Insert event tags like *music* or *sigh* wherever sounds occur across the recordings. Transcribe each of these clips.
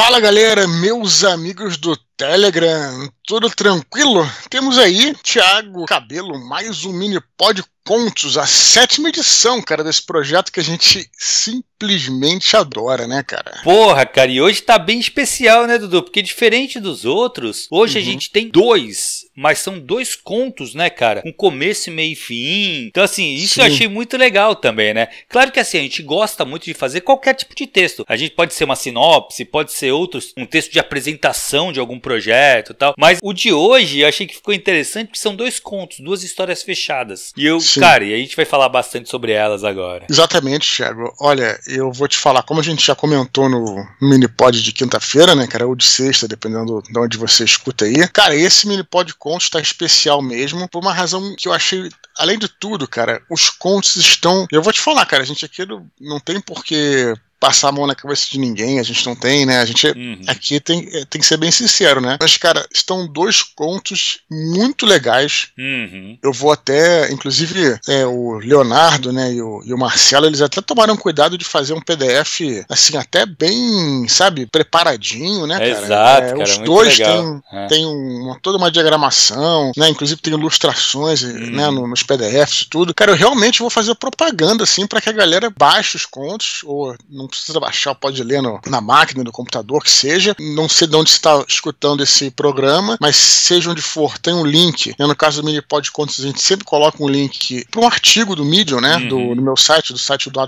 Fala galera, meus amigos do Telegram, tudo tranquilo? Temos aí Thiago Cabelo, mais um mini pod contos, a sétima edição, cara, desse projeto que a gente simplesmente adora, né, cara? Porra, cara, e hoje tá bem especial, né, Dudu? Porque diferente dos outros, hoje uhum. a gente tem dois, mas são dois contos, né, cara? Com começo, meio e fim. Então, assim, isso Sim. eu achei muito legal também, né? Claro que assim, a gente gosta muito de fazer qualquer tipo de texto. A gente pode ser uma sinopse, pode ser outros, um texto de apresentação de algum projeto e tal. Mas o de hoje eu achei que ficou interessante porque são dois contos, duas histórias fechadas. E eu, Sim. Cara, e a gente vai falar bastante sobre elas agora. Exatamente, Thiago. Olha, eu vou te falar, como a gente já comentou no mini-pod de quinta-feira, né, cara, ou de sexta, dependendo de onde você escuta aí. Cara, esse mini-pod contos tá especial mesmo, por uma razão que eu achei além de tudo, cara, os contos estão. Eu vou te falar, cara, a gente aqui não tem por que passar a mão na cabeça de ninguém, a gente não tem, né? A gente uhum. aqui tem, é, tem que ser bem sincero, né? Mas, cara, estão dois contos muito legais. Uhum. Eu vou até, inclusive, é, o Leonardo, né, e o, e o, Marcelo, eles até tomaram cuidado de fazer um PDF, assim, até bem, sabe, preparadinho, né, cara? Exato, é, cara, Os dois têm é. tem uma, toda uma diagramação, né? Inclusive tem ilustrações, uhum. né, nos PDFs e tudo. Cara, eu realmente vou fazer propaganda, assim, para que a galera baixe os contos, ou não precisa baixar, pode ler no, na máquina, no computador, que seja. Não sei de onde está escutando esse programa, mas seja onde for, tem um link. Né? No caso do Minipod Contos, a gente sempre coloca um link para um artigo do Medium, né? Uhum. Do, no meu site, do site do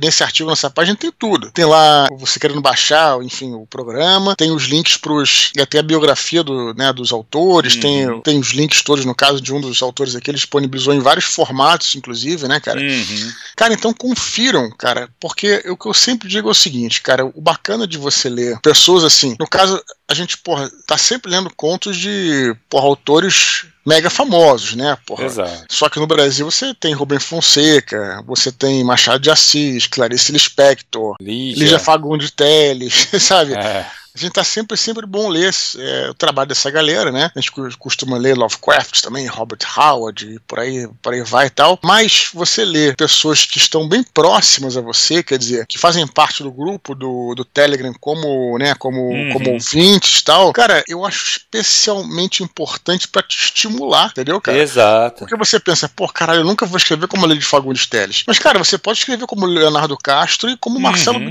Nesse artigo, nessa página, tem tudo. Tem lá você querendo baixar, enfim, o programa, tem os links para os. até a biografia do, né, dos autores, uhum. tem, tem os links todos, no caso de um dos autores aqui, ele disponibilizou em vários formatos, inclusive, né, cara? Uhum. Cara, então confiram, cara, porque porque o que eu sempre digo é o seguinte, cara, o bacana de você ler pessoas assim, no caso, a gente, porra, tá sempre lendo contos de, porra, autores mega famosos, né? Porra. Exato. Só que no Brasil você tem Rubem Fonseca, você tem Machado de Assis, Clarice Lispector, Lígia, Lígia Fagundes Teles, *laughs* sabe? É. A gente tá sempre, sempre bom ler é, o trabalho dessa galera, né? A gente costuma ler Lovecraft também, Robert Howard, e por aí, por aí vai e tal. Mas você lê pessoas que estão bem próximas a você, quer dizer, que fazem parte do grupo do, do Telegram como, né, como, uhum. como ouvintes e tal, cara, eu acho especialmente importante para te estimular, entendeu, cara? Exato. Porque você pensa, pô, caralho, eu nunca vou escrever como a Lady Fagundes Teles. Mas, cara, você pode escrever como Leonardo Castro e como Marcelo uhum.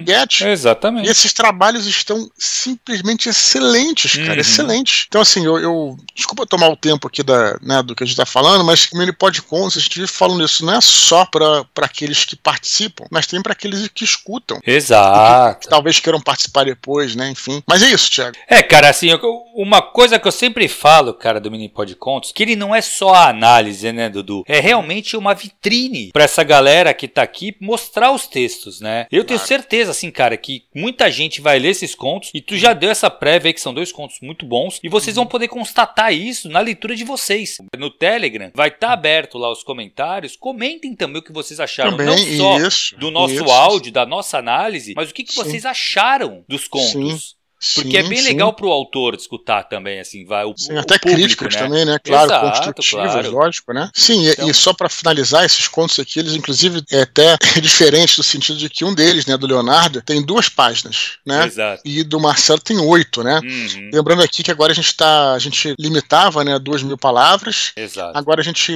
Exatamente. E esses trabalhos estão sim simplesmente excelentes, cara, uhum. excelentes. Então, assim, eu, eu, Desculpa tomar o tempo aqui da, né, do que a gente tá falando, mas o Mini a gente vive falando isso, não é só para aqueles que participam, mas tem para aqueles que escutam. Exato. Que, talvez queiram participar depois, né, enfim. Mas é isso, Thiago. É, cara, assim, uma coisa que eu sempre falo, cara, do Mini Pod Contos, que ele não é só a análise, né, Dudu? É realmente uma vitrine para essa galera que tá aqui mostrar os textos, né? Eu tenho certeza, assim, cara, que muita gente vai ler esses contos e tu já já deu essa prévia aí, que são dois contos muito bons, e vocês vão poder constatar isso na leitura de vocês. No Telegram vai estar tá aberto lá os comentários. Comentem também o que vocês acharam, também, não só isso, do nosso isso. áudio, da nossa análise, mas o que, que vocês acharam dos contos. Sim. Porque é sim, é bem sim. legal pro autor escutar também, assim, vai o, sim, até público, críticas né? também, né? Claro, Exato, construtivas, claro. lógico, né? Sim, então... e, e, só para finalizar, esses contos aqui, eles inclusive é até *laughs* diferente no sentido de que um deles, né, do Leonardo, tem duas páginas, né? Exato. E do Marcelo tem oito, né? Uhum. Lembrando aqui que agora a gente tá, a gente limitava, né, duas mil palavras. Exato. Agora a gente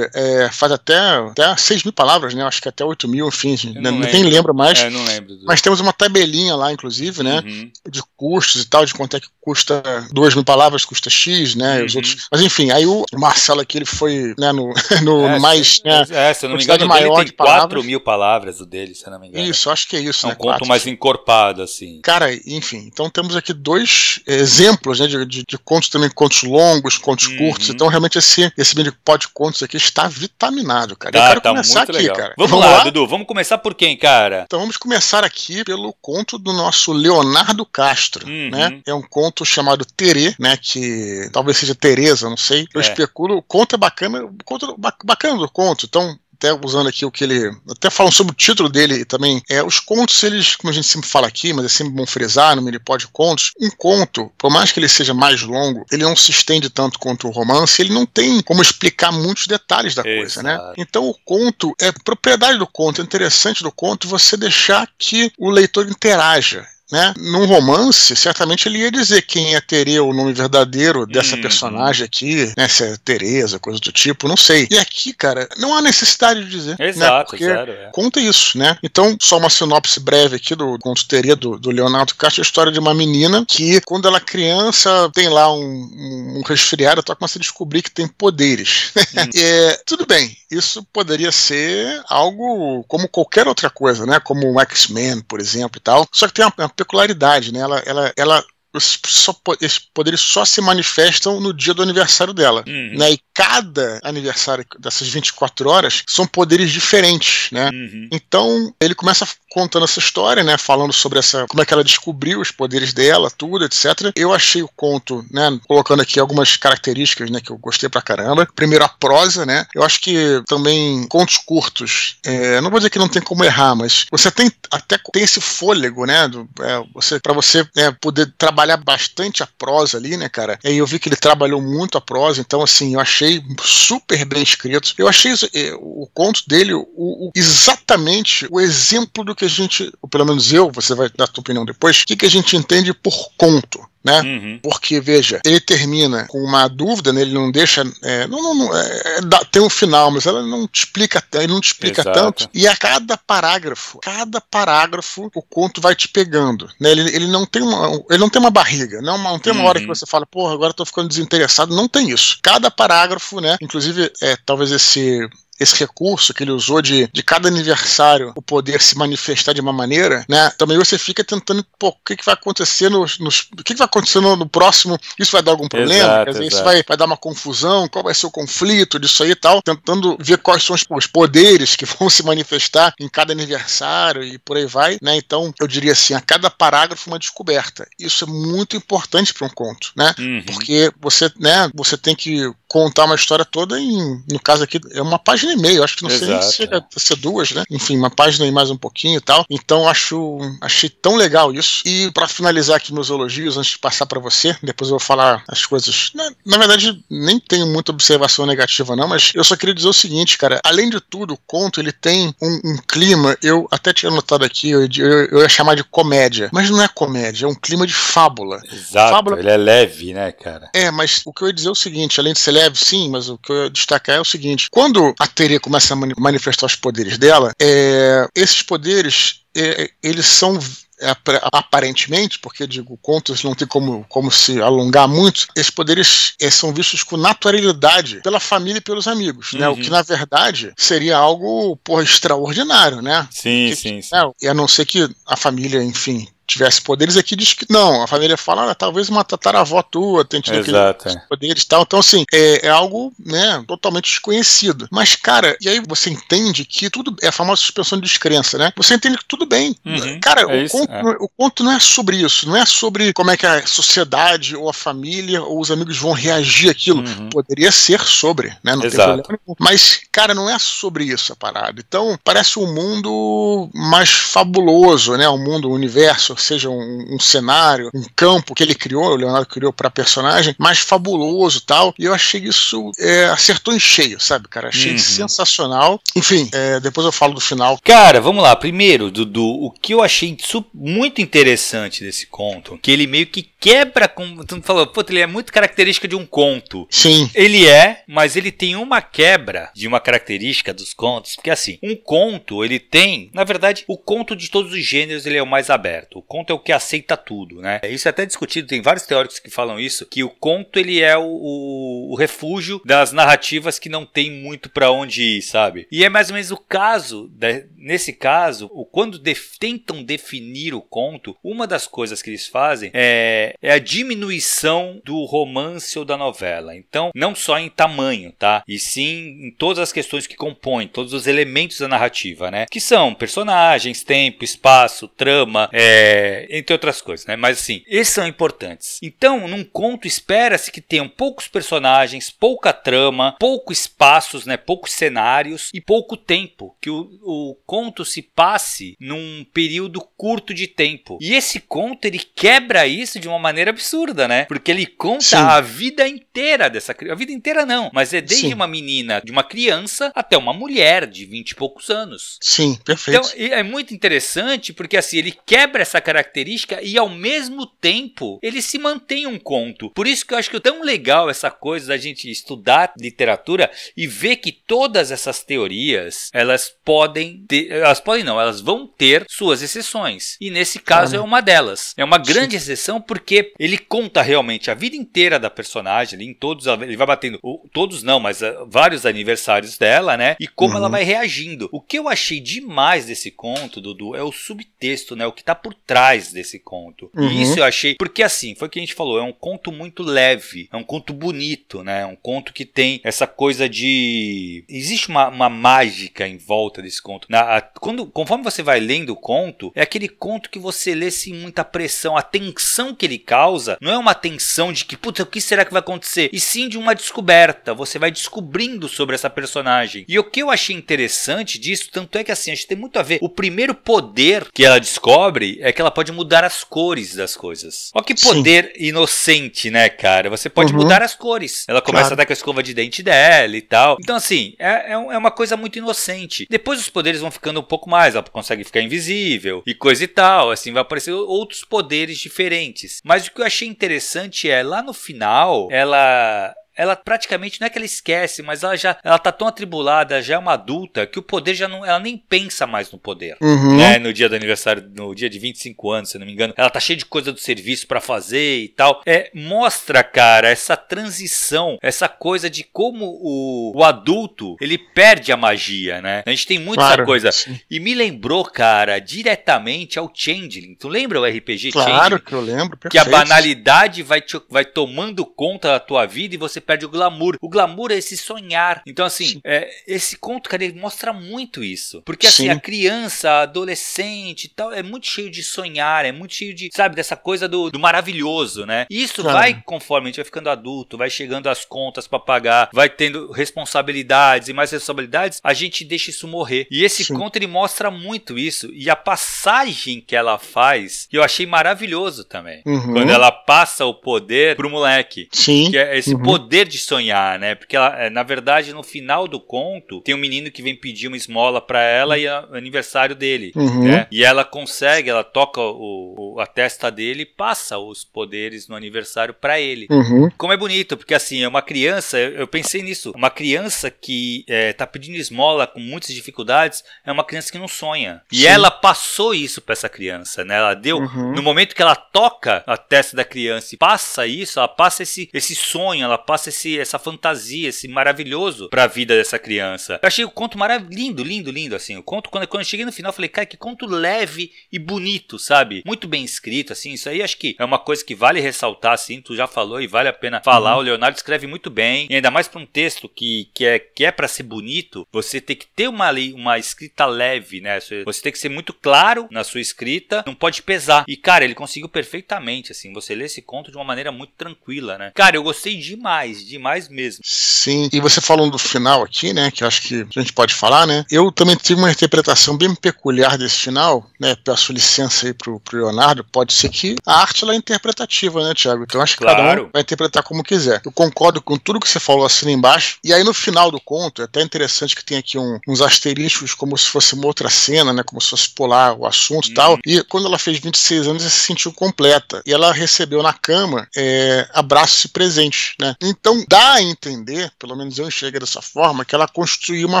é, faz até, até seis mil palavras, né? Acho que até oito mil, enfim, né? nem lembro mais. É, não lembro. Do... Mas temos uma tabelinha lá, inclusive, né? Uhum. De custos e tal, de quanto é que custa duas mil palavras, custa X, né? Uhum. Os outros. Mas enfim, aí o Marcelo aqui ele foi né, no, *laughs* no, é, mais. Né, é, se eu não me engano, maior tem de 4 mil palavras o dele, se eu não me engano. Isso, acho que é isso, é um né? conto 4, mais encorpado, assim. Cara, enfim, então temos aqui dois exemplos né, de, de, de contos também, contos longos, contos uhum. curtos. Então, realmente, esse, esse mini pod contos aqui está vitaminado, cara. eu quero tá começar aqui, legal. cara. Vamos, vamos lá, lá, Dudu, vamos começar por quem, cara? Então vamos começar aqui pelo conto do nosso Leonardo Castro, uhum. né? É um conto chamado Terê, né? Que talvez seja Tereza, não sei. Eu é. especulo. O conto é bacana, o conto bacana do conto. Então, até usando aqui o que ele. Até falam sobre o título dele também. É, os contos, eles, como a gente sempre fala aqui, mas é sempre bom frisar no Minipod Contos, um conto, por mais que ele seja mais longo, ele não se estende tanto quanto o romance, ele não tem como explicar muitos detalhes da Exato. coisa, né? Então o conto é propriedade do conto, é interessante do conto você deixar que o leitor interaja né? Num romance, certamente ele ia dizer quem ia ter o nome verdadeiro dessa hum, personagem aqui, né? Se é Tereza, coisa do tipo, não sei. E aqui, cara, não há necessidade de dizer. Né? Exato, né? Porque zero, é. conta isso, né? Então, só uma sinopse breve aqui do conto Tereza do, do Leonardo Castro, a história de uma menina que, quando ela é criança, tem lá um, um, um resfriado, ela começa a descobrir que tem poderes. *laughs* Hum. é, tudo bem, isso poderia ser algo como qualquer outra coisa, né? Como um X-Men, por exemplo, e tal. Só que tem uma, uma peculiaridade, né? Ela, ela, ela esses, poderes só se manifestam no dia do aniversário dela. Uhum. Né? E cada aniversário dessas 24 horas são poderes diferentes, né? Uhum. Então, ele começa contando essa história, né? Falando sobre essa. como é que ela descobriu os poderes dela, tudo, etc. Eu achei o conto, né? Colocando aqui algumas características, né? Que eu gostei pra caramba. Primeiro, a prosa, né? Eu acho que também contos curtos. É, não vou dizer que não tem como errar, mas você tem até tem esse fôlego, né? Do, é, você, para você é, poder trabalhar bastante a prosa ali, né, cara? E eu vi que ele trabalhou muito a prosa, então, assim, eu achei super bem escrito. Eu achei é, o conto dele o, o, exatamente o exemplo do que a gente, ou pelo menos eu, você vai dar a sua opinião depois, o que, que a gente entende por conto né? Uhum. Porque, veja, ele termina com uma dúvida, né? ele não deixa. É, não, não, não é, tem um final, mas ela não te explica, ele não te explica Exato. tanto. E a cada parágrafo, cada parágrafo, o conto vai te pegando. Né? Ele, ele, não tem uma, ele não tem uma barriga, não, não tem uma uhum. hora que você fala, porra, agora eu tô ficando desinteressado. Não tem isso. Cada parágrafo, né? Inclusive, é, talvez esse esse recurso que ele usou de, de cada aniversário o poder se manifestar de uma maneira, né? Também você fica tentando, pô, o que, que vai acontecer nos, nos o que, que vai acontecer no, no, próximo? Isso vai dar algum problema? Exato, Quer dizer, isso vai, vai dar uma confusão? Qual vai ser o conflito disso aí e tal? Tentando ver quais são os, os poderes que *laughs* vão se manifestar em cada aniversário e por aí vai, né? Então, eu diria assim, a cada parágrafo uma descoberta. Isso é muito importante para um conto, né? Uhum. Porque você, né, você tem que contar uma história toda em, no caso aqui, é uma página e meia, acho que não Exato, sei se chega a ser duas, né? Enfim, uma página e mais um pouquinho e tal. Então acho, achei tão legal isso. E para finalizar aqui meus elogios, antes de passar para você, depois eu vou falar as coisas. Na, na, verdade, nem tenho muita observação negativa, não, mas eu só queria dizer o seguinte, cara. Além de tudo, o conto ele tem um, um clima, eu até tinha notado aqui, eu, eu, eu, ia chamar de comédia, mas não é comédia, é um clima de fábula. Exato, fábula... ele é leve, né, cara? É, mas o que eu ia dizer é o seguinte, além de ser leve, sim, mas o que eu ia destacar é o seguinte: quando a Teria começa a manifestar os poderes dela, é, esses poderes é, eles são é, aparentemente, porque digo, contos não tem como, como se alongar muito, esses poderes é, são vistos com naturalidade pela família e pelos amigos, uhum. né? O que uhum. na verdade seria algo porra, extraordinário, né? Sim, que, sim, sim. É, e a não ser que a família, enfim, tivesse poderes, aqui diz que não. A família fala, ah, talvez uma tataravó tua tenha tido aqueles é. poderes e tal. Então, assim, é, é, algo, né, totalmente desconhecido. Mas, cara, e aí você entende que tudo é a famosa suspensão de descrença, né? Você entende que tudo bem. Uhum, cara, é o, isso, conto, é. o conto não é sobre isso. Não é sobre como é que a sociedade ou a família ou os amigos vão reagir àquilo. Uhum. Poderia ser sobre, né? Não Exato. tem problema. Mas, cara, não é sobre isso a parada. Então, parece um mundo mais fabuloso, né? Um mundo, um universo seja um, um, cenário, um campo que ele criou, o Leonardo criou para personagem, mais fabuloso tal. E eu achei isso é, acertou em cheio, sabe, cara? Achei uhum. sensacional. Enfim, é, depois eu falo do final. Cara, vamos lá. Primeiro, Dudu, o que eu achei muito interessante desse conto, que ele meio que quebra com. Tu falou, pô, ele é muito característica de um conto. Sim. Ele é, mas ele tem uma quebra de uma característica dos contos, porque assim, um conto, ele tem, na verdade, o conto de todos os gêneros, ele é o mais aberto conto é o que aceita tudo, né? Isso é até discutido, tem vários teóricos que falam isso, que o conto ele é o, o, o refúgio das narrativas que não tem muito para onde ir, sabe? E é mais ou menos o caso, de, nesse caso, o, quando tentam definir o conto, uma das coisas que eles fazem é, é a diminuição do romance ou da novela. Então, não só em tamanho, tá? E sim em todas as questões que compõem, todos os elementos da narrativa, né? Que são personagens, tempo, espaço, trama, é, é, entre outras coisas, né? Mas assim, esses são importantes. Então, num conto, espera-se que tenham poucos personagens, pouca trama, poucos espaços, né? Poucos cenários e pouco tempo. Que o, o conto se passe num período curto de tempo. E esse conto, ele quebra isso de uma maneira absurda, né? Porque ele conta Sim. a vida inteira dessa criança. A vida inteira não, mas é desde Sim. uma menina, de uma criança, até uma mulher de vinte e poucos anos. Sim, perfeito. Então, é muito interessante porque assim, ele quebra essa característica e ao mesmo tempo ele se mantém um conto. Por isso que eu acho que é tão legal essa coisa da gente estudar literatura e ver que todas essas teorias, elas podem ter, elas podem não, elas vão ter suas exceções. E nesse caso é uma delas. É uma grande exceção porque ele conta realmente a vida inteira da personagem, em todos, ele vai batendo, todos não, mas uh, vários aniversários dela, né? E como uhum. ela vai reagindo. O que eu achei demais desse conto, Dudu, é o subtexto, né? O que tá por trás desse conto. Uhum. E isso eu achei, porque assim, foi o que a gente falou, é um conto muito leve, é um conto bonito, né? É um conto que tem essa coisa de existe uma, uma mágica em volta desse conto. Na, a, quando, conforme você vai lendo o conto, é aquele conto que você lê sem muita pressão. A tensão que ele causa não é uma tensão de que, puta, o que será que vai acontecer? E sim de uma descoberta. Você vai descobrindo sobre essa personagem. E o que eu achei interessante disso, tanto é que assim, acho que tem muito a ver. O primeiro poder que ela descobre é que ela pode mudar as cores das coisas. Olha que poder sim. inocente, né, cara? Você pode uhum. mudar as cores. Ela começa claro. a dar com a escova de dente dela e tal. Então, assim, é, é, é uma coisa muito inocente. Depois os poderes vão ficando um pouco mais. Ela consegue ficar invisível e coisa e tal. Assim, vai aparecer outros poderes diferentes. Mas o que eu achei interessante é, lá no final, ela ela praticamente não é que ela esquece, mas ela já ela tá tão atribulada, já é uma adulta, que o poder já não. Ela nem pensa mais no poder. Uhum. Né? No dia do aniversário, no dia de 25 anos, se não me engano. Ela tá cheia de coisa do serviço para fazer e tal. É, mostra, cara, essa transição, essa coisa de como o, o adulto ele perde a magia, né? A gente tem muita claro, coisa. E me lembrou, cara, diretamente ao Changeling. Tu lembra o RPG claro Changeling? Claro que eu lembro. Perfeito. Que a banalidade vai, te, vai tomando conta da tua vida e você perde o glamour. O glamour é esse sonhar. Então, assim, é, esse conto, cara, ele mostra muito isso. Porque, assim, Sim. a criança, a adolescente e tal, é muito cheio de sonhar, é muito cheio de, sabe, dessa coisa do, do maravilhoso, né? E isso claro. vai, conforme a gente vai ficando adulto, vai chegando as contas para pagar, vai tendo responsabilidades e mais responsabilidades, a gente deixa isso morrer. E esse Sim. conto, ele mostra muito isso. E a passagem que ela faz, eu achei maravilhoso também. Uhum. Quando ela passa o poder pro moleque. Sim. Que é esse uhum. poder poder de sonhar, né? Porque ela, é, na verdade, no final do conto, tem um menino que vem pedir uma esmola para ela e é o aniversário dele, uhum. né? E ela consegue, ela toca o, o, a testa dele e passa os poderes no aniversário para ele. Uhum. Como é bonito, porque assim, é uma criança, eu, eu pensei nisso, uma criança que é, tá pedindo esmola com muitas dificuldades, é uma criança que não sonha. E Sim. ela passou isso para essa criança, né? Ela deu, uhum. no momento que ela toca a testa da criança e passa isso, ela passa esse, esse sonho, ela passa esse, essa fantasia, esse maravilhoso pra vida dessa criança. Eu achei o conto maravilhoso, lindo, lindo, lindo, assim. O conto, quando, quando eu cheguei no final, eu falei, cara, que conto leve e bonito, sabe? Muito bem escrito, assim. Isso aí acho que é uma coisa que vale ressaltar, assim. Tu já falou e vale a pena falar. Uhum. O Leonardo escreve muito bem. E ainda mais pra um texto que, que é, que é pra ser bonito, você tem que ter uma, uma escrita leve, né? Você tem que ser muito claro na sua escrita, não pode pesar. E, cara, ele conseguiu perfeitamente, assim. Você lê esse conto de uma maneira muito tranquila, né? Cara, eu gostei demais demais, demais mesmo. Sim, e você falando do final aqui, né, que acho que a gente pode falar, né, eu também tive uma interpretação bem peculiar desse final, né, peço licença aí pro, pro Leonardo, pode ser que a arte ela é interpretativa, né, Thiago? Então acho que claro. cada um vai interpretar como quiser. Eu concordo com tudo que você falou assim embaixo, e aí no final do conto, é até interessante que tem aqui um, uns asteriscos como se fosse uma outra cena, né, como se fosse pular o assunto e tal, e quando ela fez 26 anos, ela se sentiu completa, e ela recebeu na cama é, abraços e presentes, né, então dá a entender, pelo menos eu enxergo dessa forma, que ela construiu uma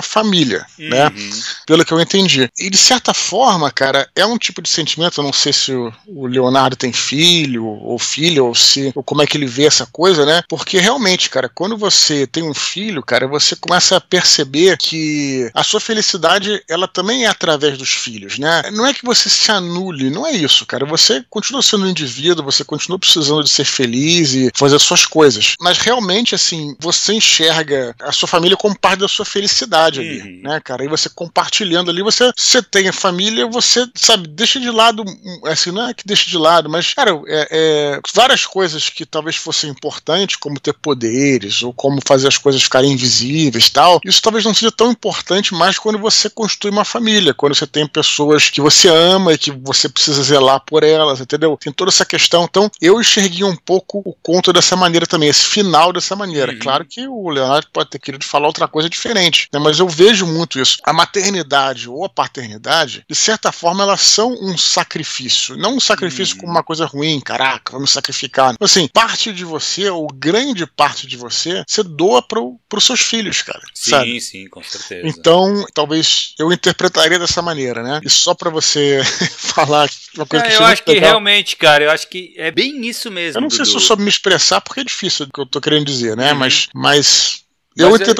família, né? uhum. né? Pelo que eu entendi. E de certa forma, cara, é um tipo de sentimento, eu não sei se o, o Leonardo tem filho ou filha, ou se ou como é que ele vê essa coisa, né? Porque realmente, cara, quando você tem um filho, cara, você começa a perceber que a sua felicidade, ela também é através dos filhos, né? Não é que você se anule, não é isso, cara. Você continua sendo um indivíduo, você continua precisando de ser feliz e fazer suas coisas. Mas realmente realmente, assim, você enxerga a sua família como parte da sua felicidade ali, uhum. né, cara? E você compartilhando ali, você, você tem a família, você, sabe, deixa de lado, assim, não é que deixa de lado, mas, cara, é, é, várias coisas que talvez fossem importantes, como ter poderes, ou como fazer as coisas ficarem invisíveis tal, isso talvez não seja tão importante mais quando você constrói uma família, quando você tem pessoas que você ama e que você precisa zelar por elas, entendeu? Tem toda essa questão. Então, eu enxerguei um pouco o conto dessa maneira também, esse final dessa dessa maneira. Uhum. Claro que o Leonardo pode ter querido falar outra coisa diferente, né? mas eu vejo muito isso. A maternidade ou a paternidade, de certa forma, elas são um sacrifício. Não um sacrifício uhum. como uma coisa ruim, caraca, vamos sacrificar. Assim, parte de você, ou grande parte de você, você doa para os seus filhos, cara. Sim, sabe? sim, com certeza. Então, talvez eu interpretaria dessa maneira, né? E só para você *laughs* falar uma coisa é, que eu acho que legal. realmente, cara, eu acho que é bem isso mesmo. Eu não sei se eu soube me expressar porque é difícil que eu tô querendo dizer, né? Uhum. Mas, mas eu.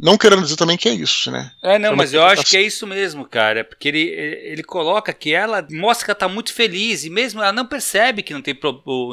Não querendo dizer também que é isso, né? É, não, mas eu acho que é isso mesmo, cara. Porque ele, ele coloca que ela mostra que ela tá muito feliz e mesmo ela não percebe que não tem,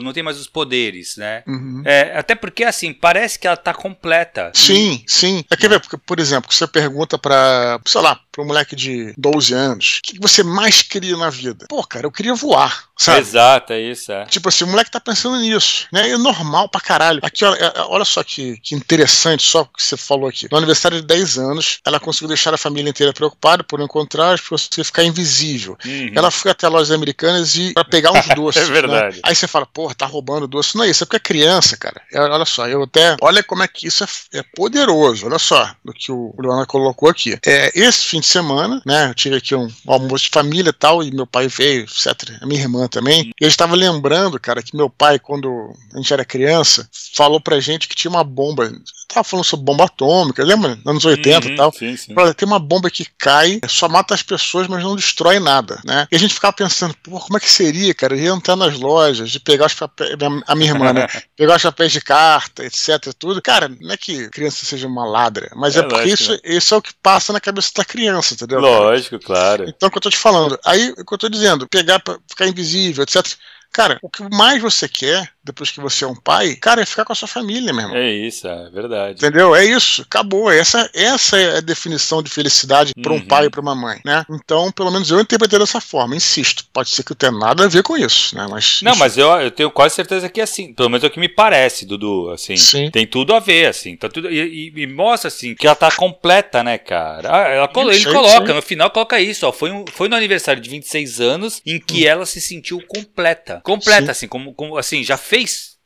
não tem mais os poderes, né? Uhum. É, até porque, assim, parece que ela tá completa. Sim, e... sim. É que ver, porque, por exemplo, você pergunta pra, sei lá, pra um moleque de 12 anos, o que você mais queria na vida? Pô, cara, eu queria voar, sabe? Exato, é isso, é. Tipo assim, o moleque tá pensando nisso, né? É normal pra caralho. Aqui, olha, é, olha só que, que interessante, só que você falou aqui. No aniversário de 10 anos, ela conseguiu deixar a família inteira preocupada por encontrar, por você ficar invisível. Uhum. Ela foi até lojas americanas e para pegar uns *laughs* doces. é verdade. Né? Aí você fala, porra, tá roubando doce. Não é isso, é porque é criança, cara. É, olha só, eu até. Olha como é que isso é, é poderoso. Olha só do que o Leonardo colocou aqui. É, esse fim de semana, né? Eu tive aqui um, um almoço de família e tal, e meu pai veio, etc. A minha irmã também. Uhum. E eu estava lembrando, cara, que meu pai, quando a gente era criança, falou pra gente que tinha uma bomba tava falando sobre bomba atômica, lembra? Anos 80 e uhum, tal. Sim, sim. tem uma bomba que cai, só mata as pessoas, mas não destrói nada, né? E a gente ficava pensando, pô, como é que seria, cara? Ia entrar nas lojas, de pegar os papéis, a minha irmã, né? *laughs* pegar os papéis de carta, etc, tudo. Cara, não é que criança seja uma ladra, mas é, é porque lógico, isso, né? isso é o que passa na cabeça da criança, entendeu? Lógico, claro. Então, o que eu tô te falando, aí, o que eu tô dizendo, pegar pra ficar invisível, etc. Cara, o que mais você quer depois que você é um pai, cara, é ficar com a sua família, meu irmão. É isso, é verdade. Entendeu? É isso, acabou. Essa, essa é a definição de felicidade para um uhum. pai e para uma mãe, né? Então, pelo menos eu interpretei dessa forma. Insisto, pode ser que não tenha nada a ver com isso, né? Mas não, isso... mas eu, eu tenho quase certeza que é assim. Pelo menos é o que me parece, Dudu. Assim, Sim. tem tudo a ver, assim. Tá tudo e, e, e mostra assim que ela tá completa, né, cara? Ah, ela, ele sei, coloca no final coloca isso, ó. Foi, um, foi no aniversário de 26 anos em que hum. ela se sentiu completa, completa, Sim. assim, como, como assim já fez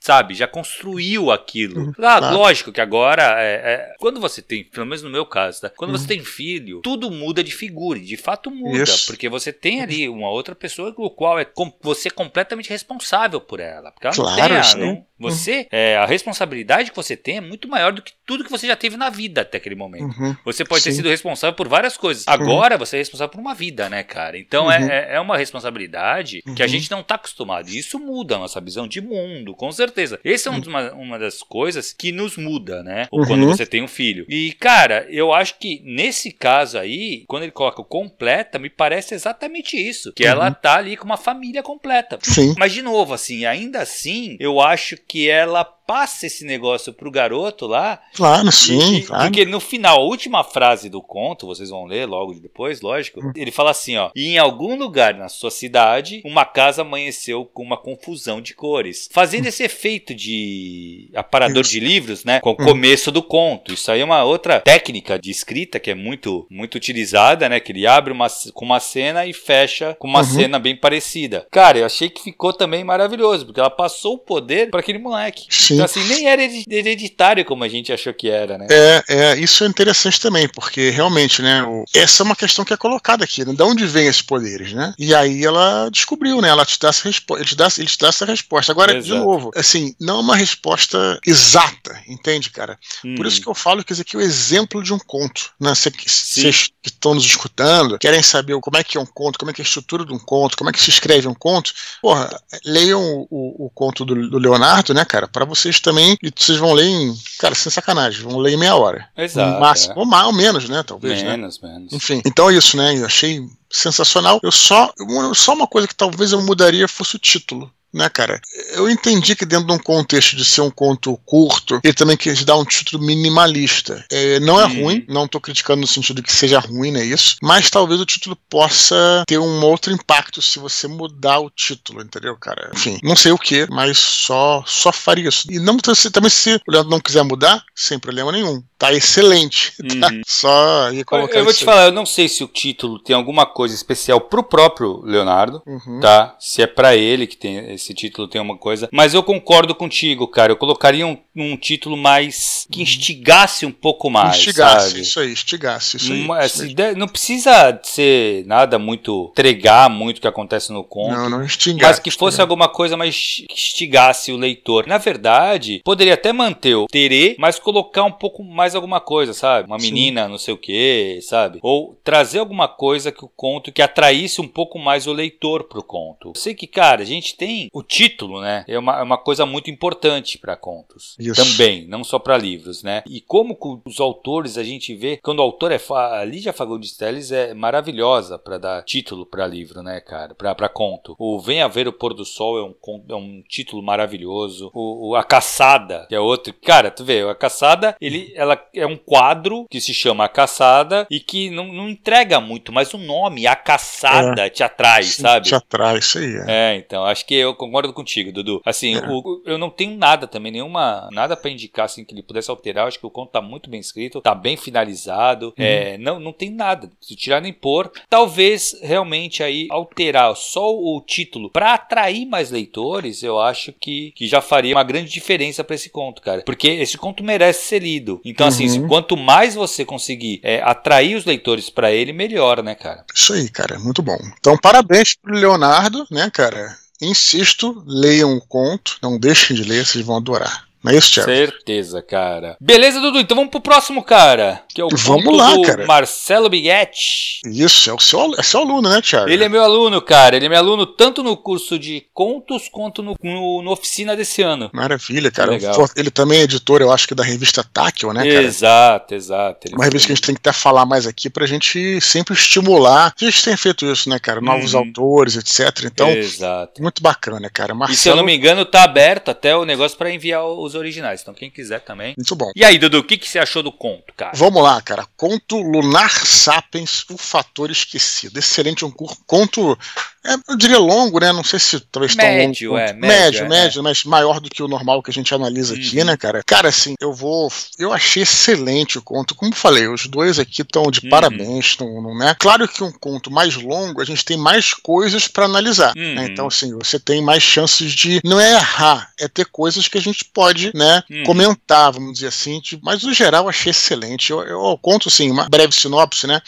sabe? Já construiu aquilo. Uhum, ah, claro. lógico que agora, é, é, quando você tem, pelo menos no meu caso, tá? quando uhum. você tem filho, tudo muda de figura, e de fato muda, Isso. porque você tem ali uma outra pessoa com qual é com, você é completamente responsável por ela, porque ela claro, não tem, a, não, você, uhum. é, a responsabilidade que você tem é muito maior do que tudo que você já teve na vida até aquele momento. Uhum. Você pode Sim. ter sido responsável por várias coisas. Uhum. Agora você é responsável por uma vida, né, cara? Então é, uhum. é, é, uma responsabilidade que a uhum. gente não tá acostumado. E isso muda a nossa visão de mundo, com certeza. Essa é uma, uma das coisas que nos muda, né? Ou quando você tem um filho. E, cara, eu acho que nesse caso aí, quando ele coloca o completa, me parece exatamente isso. Que ela tá ali com uma família completa. Sim. Mas, de novo, assim, ainda assim, eu acho que ela passa esse negócio pro garoto lá. Claro, sim, e, claro. Porque no final, a última frase do conto, vocês vão ler logo depois, lógico, hum. ele fala assim, ó: "E em algum lugar na sua cidade, uma casa amanheceu com uma confusão de cores", fazendo hum. esse efeito de aparador de livros, né, com o hum. começo do conto. Isso aí é uma outra técnica de escrita que é muito muito utilizada, né, que ele abre uma, com uma cena e fecha com uma uhum. cena bem parecida. Cara, eu achei que ficou também maravilhoso, porque ela passou o poder para aquele moleque. Sim. Então, assim, nem era hereditário como a gente achou que era, né? É, é isso é interessante também, porque realmente, né, o, essa é uma questão que é colocada aqui, né? De onde vem esses poderes, né? E aí ela descobriu, né? Ela te dá essa resposta, ele te dá, ele te dá essa resposta. Agora, Exato. de novo, assim, não é uma resposta exata, entende, cara? Hum. Por isso que eu falo que esse aqui é o exemplo de um conto, né? Vocês que estão nos escutando, querem saber como é que é um conto, como é que é a estrutura de um conto, como é que se escreve um conto, porra, leiam o, o, o conto do, do Leonardo, né, cara, para vocês também, e vocês vão ler em, cara, sem sacanagem, vão ler em meia hora. Exato. máximo, é. ou mais ou menos, né, talvez, né? Menos, né? menos. Enfim, então é isso, né, eu achei sensacional. Eu só, só uma coisa que talvez eu mudaria fosse o título né, cara? Eu entendi que dentro de um contexto de ser um conto curto, ele também quis dar um título minimalista. É, não é uhum. ruim, não estou criticando no sentido que seja ruim, não é isso? Mas talvez o título possa ter um outro impacto se você mudar o título, entendeu, cara? Enfim, não sei o que, mas só só faria isso. E não também se o Leandro não quiser mudar, sem problema nenhum tá excelente. Tá? Uhum. Só ia colocar Eu vou te falar, eu não sei se o título tem alguma coisa especial pro próprio Leonardo, uhum. tá? Se é para ele que tem esse título tem uma coisa, mas eu concordo contigo, cara. Eu colocaria um um título mais. que instigasse um pouco mais. Instigasse, sabe? isso aí, instigasse. Isso aí, Uma- isso assim, aí. de- não precisa ser nada muito. entregar muito o que acontece no conto. Não, não instigasse. Mas que fosse alguma coisa mais que instigasse o leitor. Na verdade, poderia até manter o terê, mas colocar um pouco mais alguma coisa, sabe? Uma Sim. menina, não sei o que, sabe? Ou trazer alguma coisa que o conto que atraísse um pouco mais o leitor pro conto. Eu sei que, cara, a gente tem o título, né? É uma, é uma coisa muito importante para contos. Isso. Também, não só para livros, né? E como com os autores a gente vê, quando o autor é a Lídia Fagundes Telles é maravilhosa para dar título para livro, né, cara? Pra, pra conto. O Venha Ver o Pôr do Sol é um, é um título maravilhoso. O, o A Caçada, que é outro. Cara, tu vê, A Caçada, ele, ela é um quadro que se chama A Caçada e que não, não entrega muito, mas o nome, A Caçada, te atrai, Sim, sabe? Te atrai, isso aí. É. É, então, acho que eu concordo contigo, Dudu. Assim, É. o- eu não tenho nada também, nenhuma. Nada pra indicar assim que ele pudesse alterar. Acho que o conto tá muito bem escrito, tá bem finalizado. Uhum. É, não, não tem nada. Se tirar nem pôr. Talvez realmente aí alterar só o título pra atrair mais leitores, eu acho que, que já faria uma grande diferença pra esse conto, cara. Porque esse conto merece ser lido. Então, assim, Uhum. quanto mais você conseguir é, atrair os leitores pra ele, melhor, né, cara? Isso aí, cara, muito bom. Então, parabéns pro Leonardo, né, cara? Insisto, leiam o conto, não deixem de ler, vocês vão adorar. Não é isso, Thiago? Certeza, cara. Beleza, Dudu? Então vamos pro próximo, cara. Que é o Vamos lá, cara. Marcelo Biguetti. Isso, é o seu, é seu aluno, né, Thiago? Ele é meu aluno, cara. Ele é meu aluno tanto no curso de contos quanto no, no, no oficina desse ano. Maravilha, cara. legal. Ele também é editor, eu acho que da revista Táquil, né, cara? exato, exato. Ele Uma revista que a gente tem que até falar mais aqui pra gente sempre estimular. A gente tem feito isso, né, cara? Novos Uhum. autores, etc. Então, Exato. muito bacana, cara. E Marcelo, se eu não me engano, tá aberto até o negócio pra enviar os originais. Então quem quiser também. muito bom. E aí, Dudu, o que, que você achou do conto, cara? Vamos lá, cara. Conto Lunar Sapiens, o Fator Esquecido. Excelente, um conto, é, eu diria longo, né? Não sei se talvez tão Médio, longo. é, médio, médio, é, médio, mas maior do que o normal que a gente analisa aqui, Uhum. né, cara? Cara, assim, eu vou. Eu achei excelente o conto. Como falei, os dois aqui estão de Uhum. parabéns, não, não é? Claro que um conto mais longo, a gente tem mais coisas pra analisar. Uhum. né? Então, assim, você tem mais chances de. Não é errar, é ter coisas que a gente pode, né, Uhum. comentar, vamos dizer assim. de- mas no geral, eu achei excelente. Eu, eu conto, assim, uma breve sinopse, né?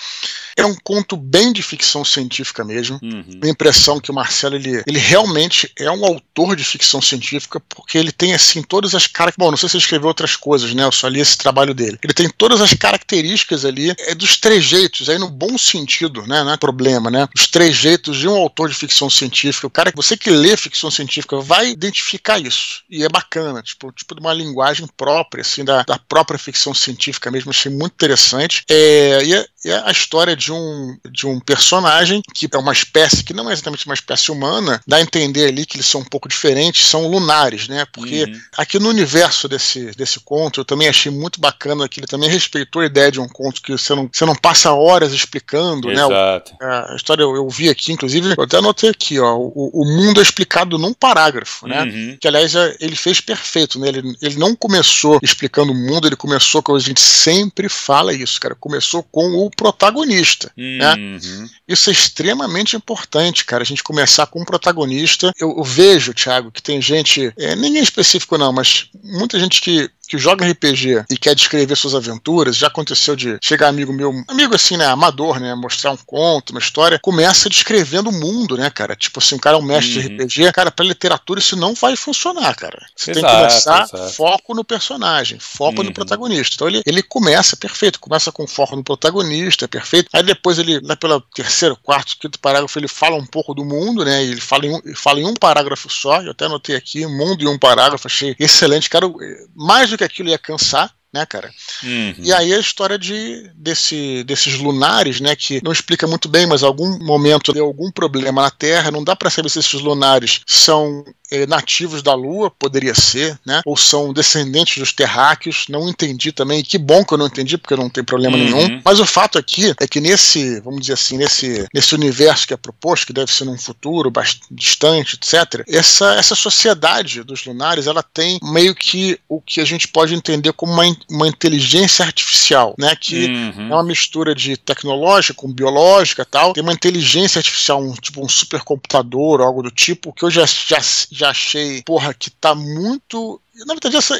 É um conto bem de ficção científica mesmo. Uhum. A impressão que o Marcelo ele, ele realmente é um autor de ficção científica porque ele tem assim todas as características. Bom, não sei se ele escreveu outras coisas, né? Eu só li esse trabalho dele. Ele tem todas as características ali é, dos trejeitos, aí no bom sentido, né? Não é problema, né? Os trejeitos de um autor de ficção científica. O cara, você que lê ficção científica vai identificar isso. E é bacana, tipo, tipo de uma linguagem própria, assim, da, da própria ficção científica mesmo. Achei muito interessante. É, e, é, e é a história de um, de um personagem que é uma espécie que não é exatamente uma espécie humana, dá a entender ali que eles são um pouco diferentes, são lunares, né? Porque Uhum. aqui no universo desse, desse conto, eu também achei muito bacana que ele também respeitou a ideia de um conto que você não, você não passa horas explicando, né? O- Exato. a história eu, eu vi aqui, inclusive, eu até anotei aqui, ó, o, o mundo é explicado num parágrafo, né? Uhum. Que, aliás, é- ele fez perfeito, né? Ele, ele não começou explicando o mundo, ele começou com a gente sempre fala isso, cara. Começou com o protagonista. Né? Uhum. Isso é extremamente importante, cara. A gente começar com um protagonista. Eu, eu vejo, Thiago, que tem gente, é, ninguém específico não, mas muita gente que, que joga RPG e quer descrever suas aventuras. Já aconteceu de chegar amigo meu, amigo assim, né, amador, né, mostrar um conto, uma história, começa descrevendo o mundo, né, cara? Tipo assim, o cara é um mestre Uhum. de RPG, cara, pra literatura isso não vai funcionar, cara. Você tem que Exato, começar exato. foco no personagem, foco Uhum. no protagonista. Então ele, ele começa perfeito, começa com foco no protagonista, perfeito. Aí depois ele, lá pelo terceiro, quarto, quinto parágrafo, ele fala um pouco do mundo, né? Ele fala em um, fala em um parágrafo só. Eu até anotei aqui, mundo em um parágrafo, achei excelente. Cara, eu- mais do que aquilo ia cansar. Né, cara? Uhum. E aí a história de, desse, desses lunares, né, que não explica muito bem, mas algum momento deu algum problema na Terra, não dá para saber se esses lunares são eh, nativos da Lua, poderia ser, né, ou são descendentes dos terráqueos, não entendi também, e que bom que eu não entendi, porque não tem problema Uhum. nenhum, mas o fato aqui é que nesse, vamos dizer assim, nesse, nesse universo que é proposto, que deve ser num futuro bastante distante, etc., essa, essa sociedade dos lunares, ela tem meio que o que a gente pode entender como uma, uma inteligência artificial, né, que Uhum. é uma mistura de tecnológica com biológica e tal. Tem uma inteligência artificial, um, tipo um supercomputador, algo do tipo, que eu já, já, já achei, porra, que tá muito na verdade, essa,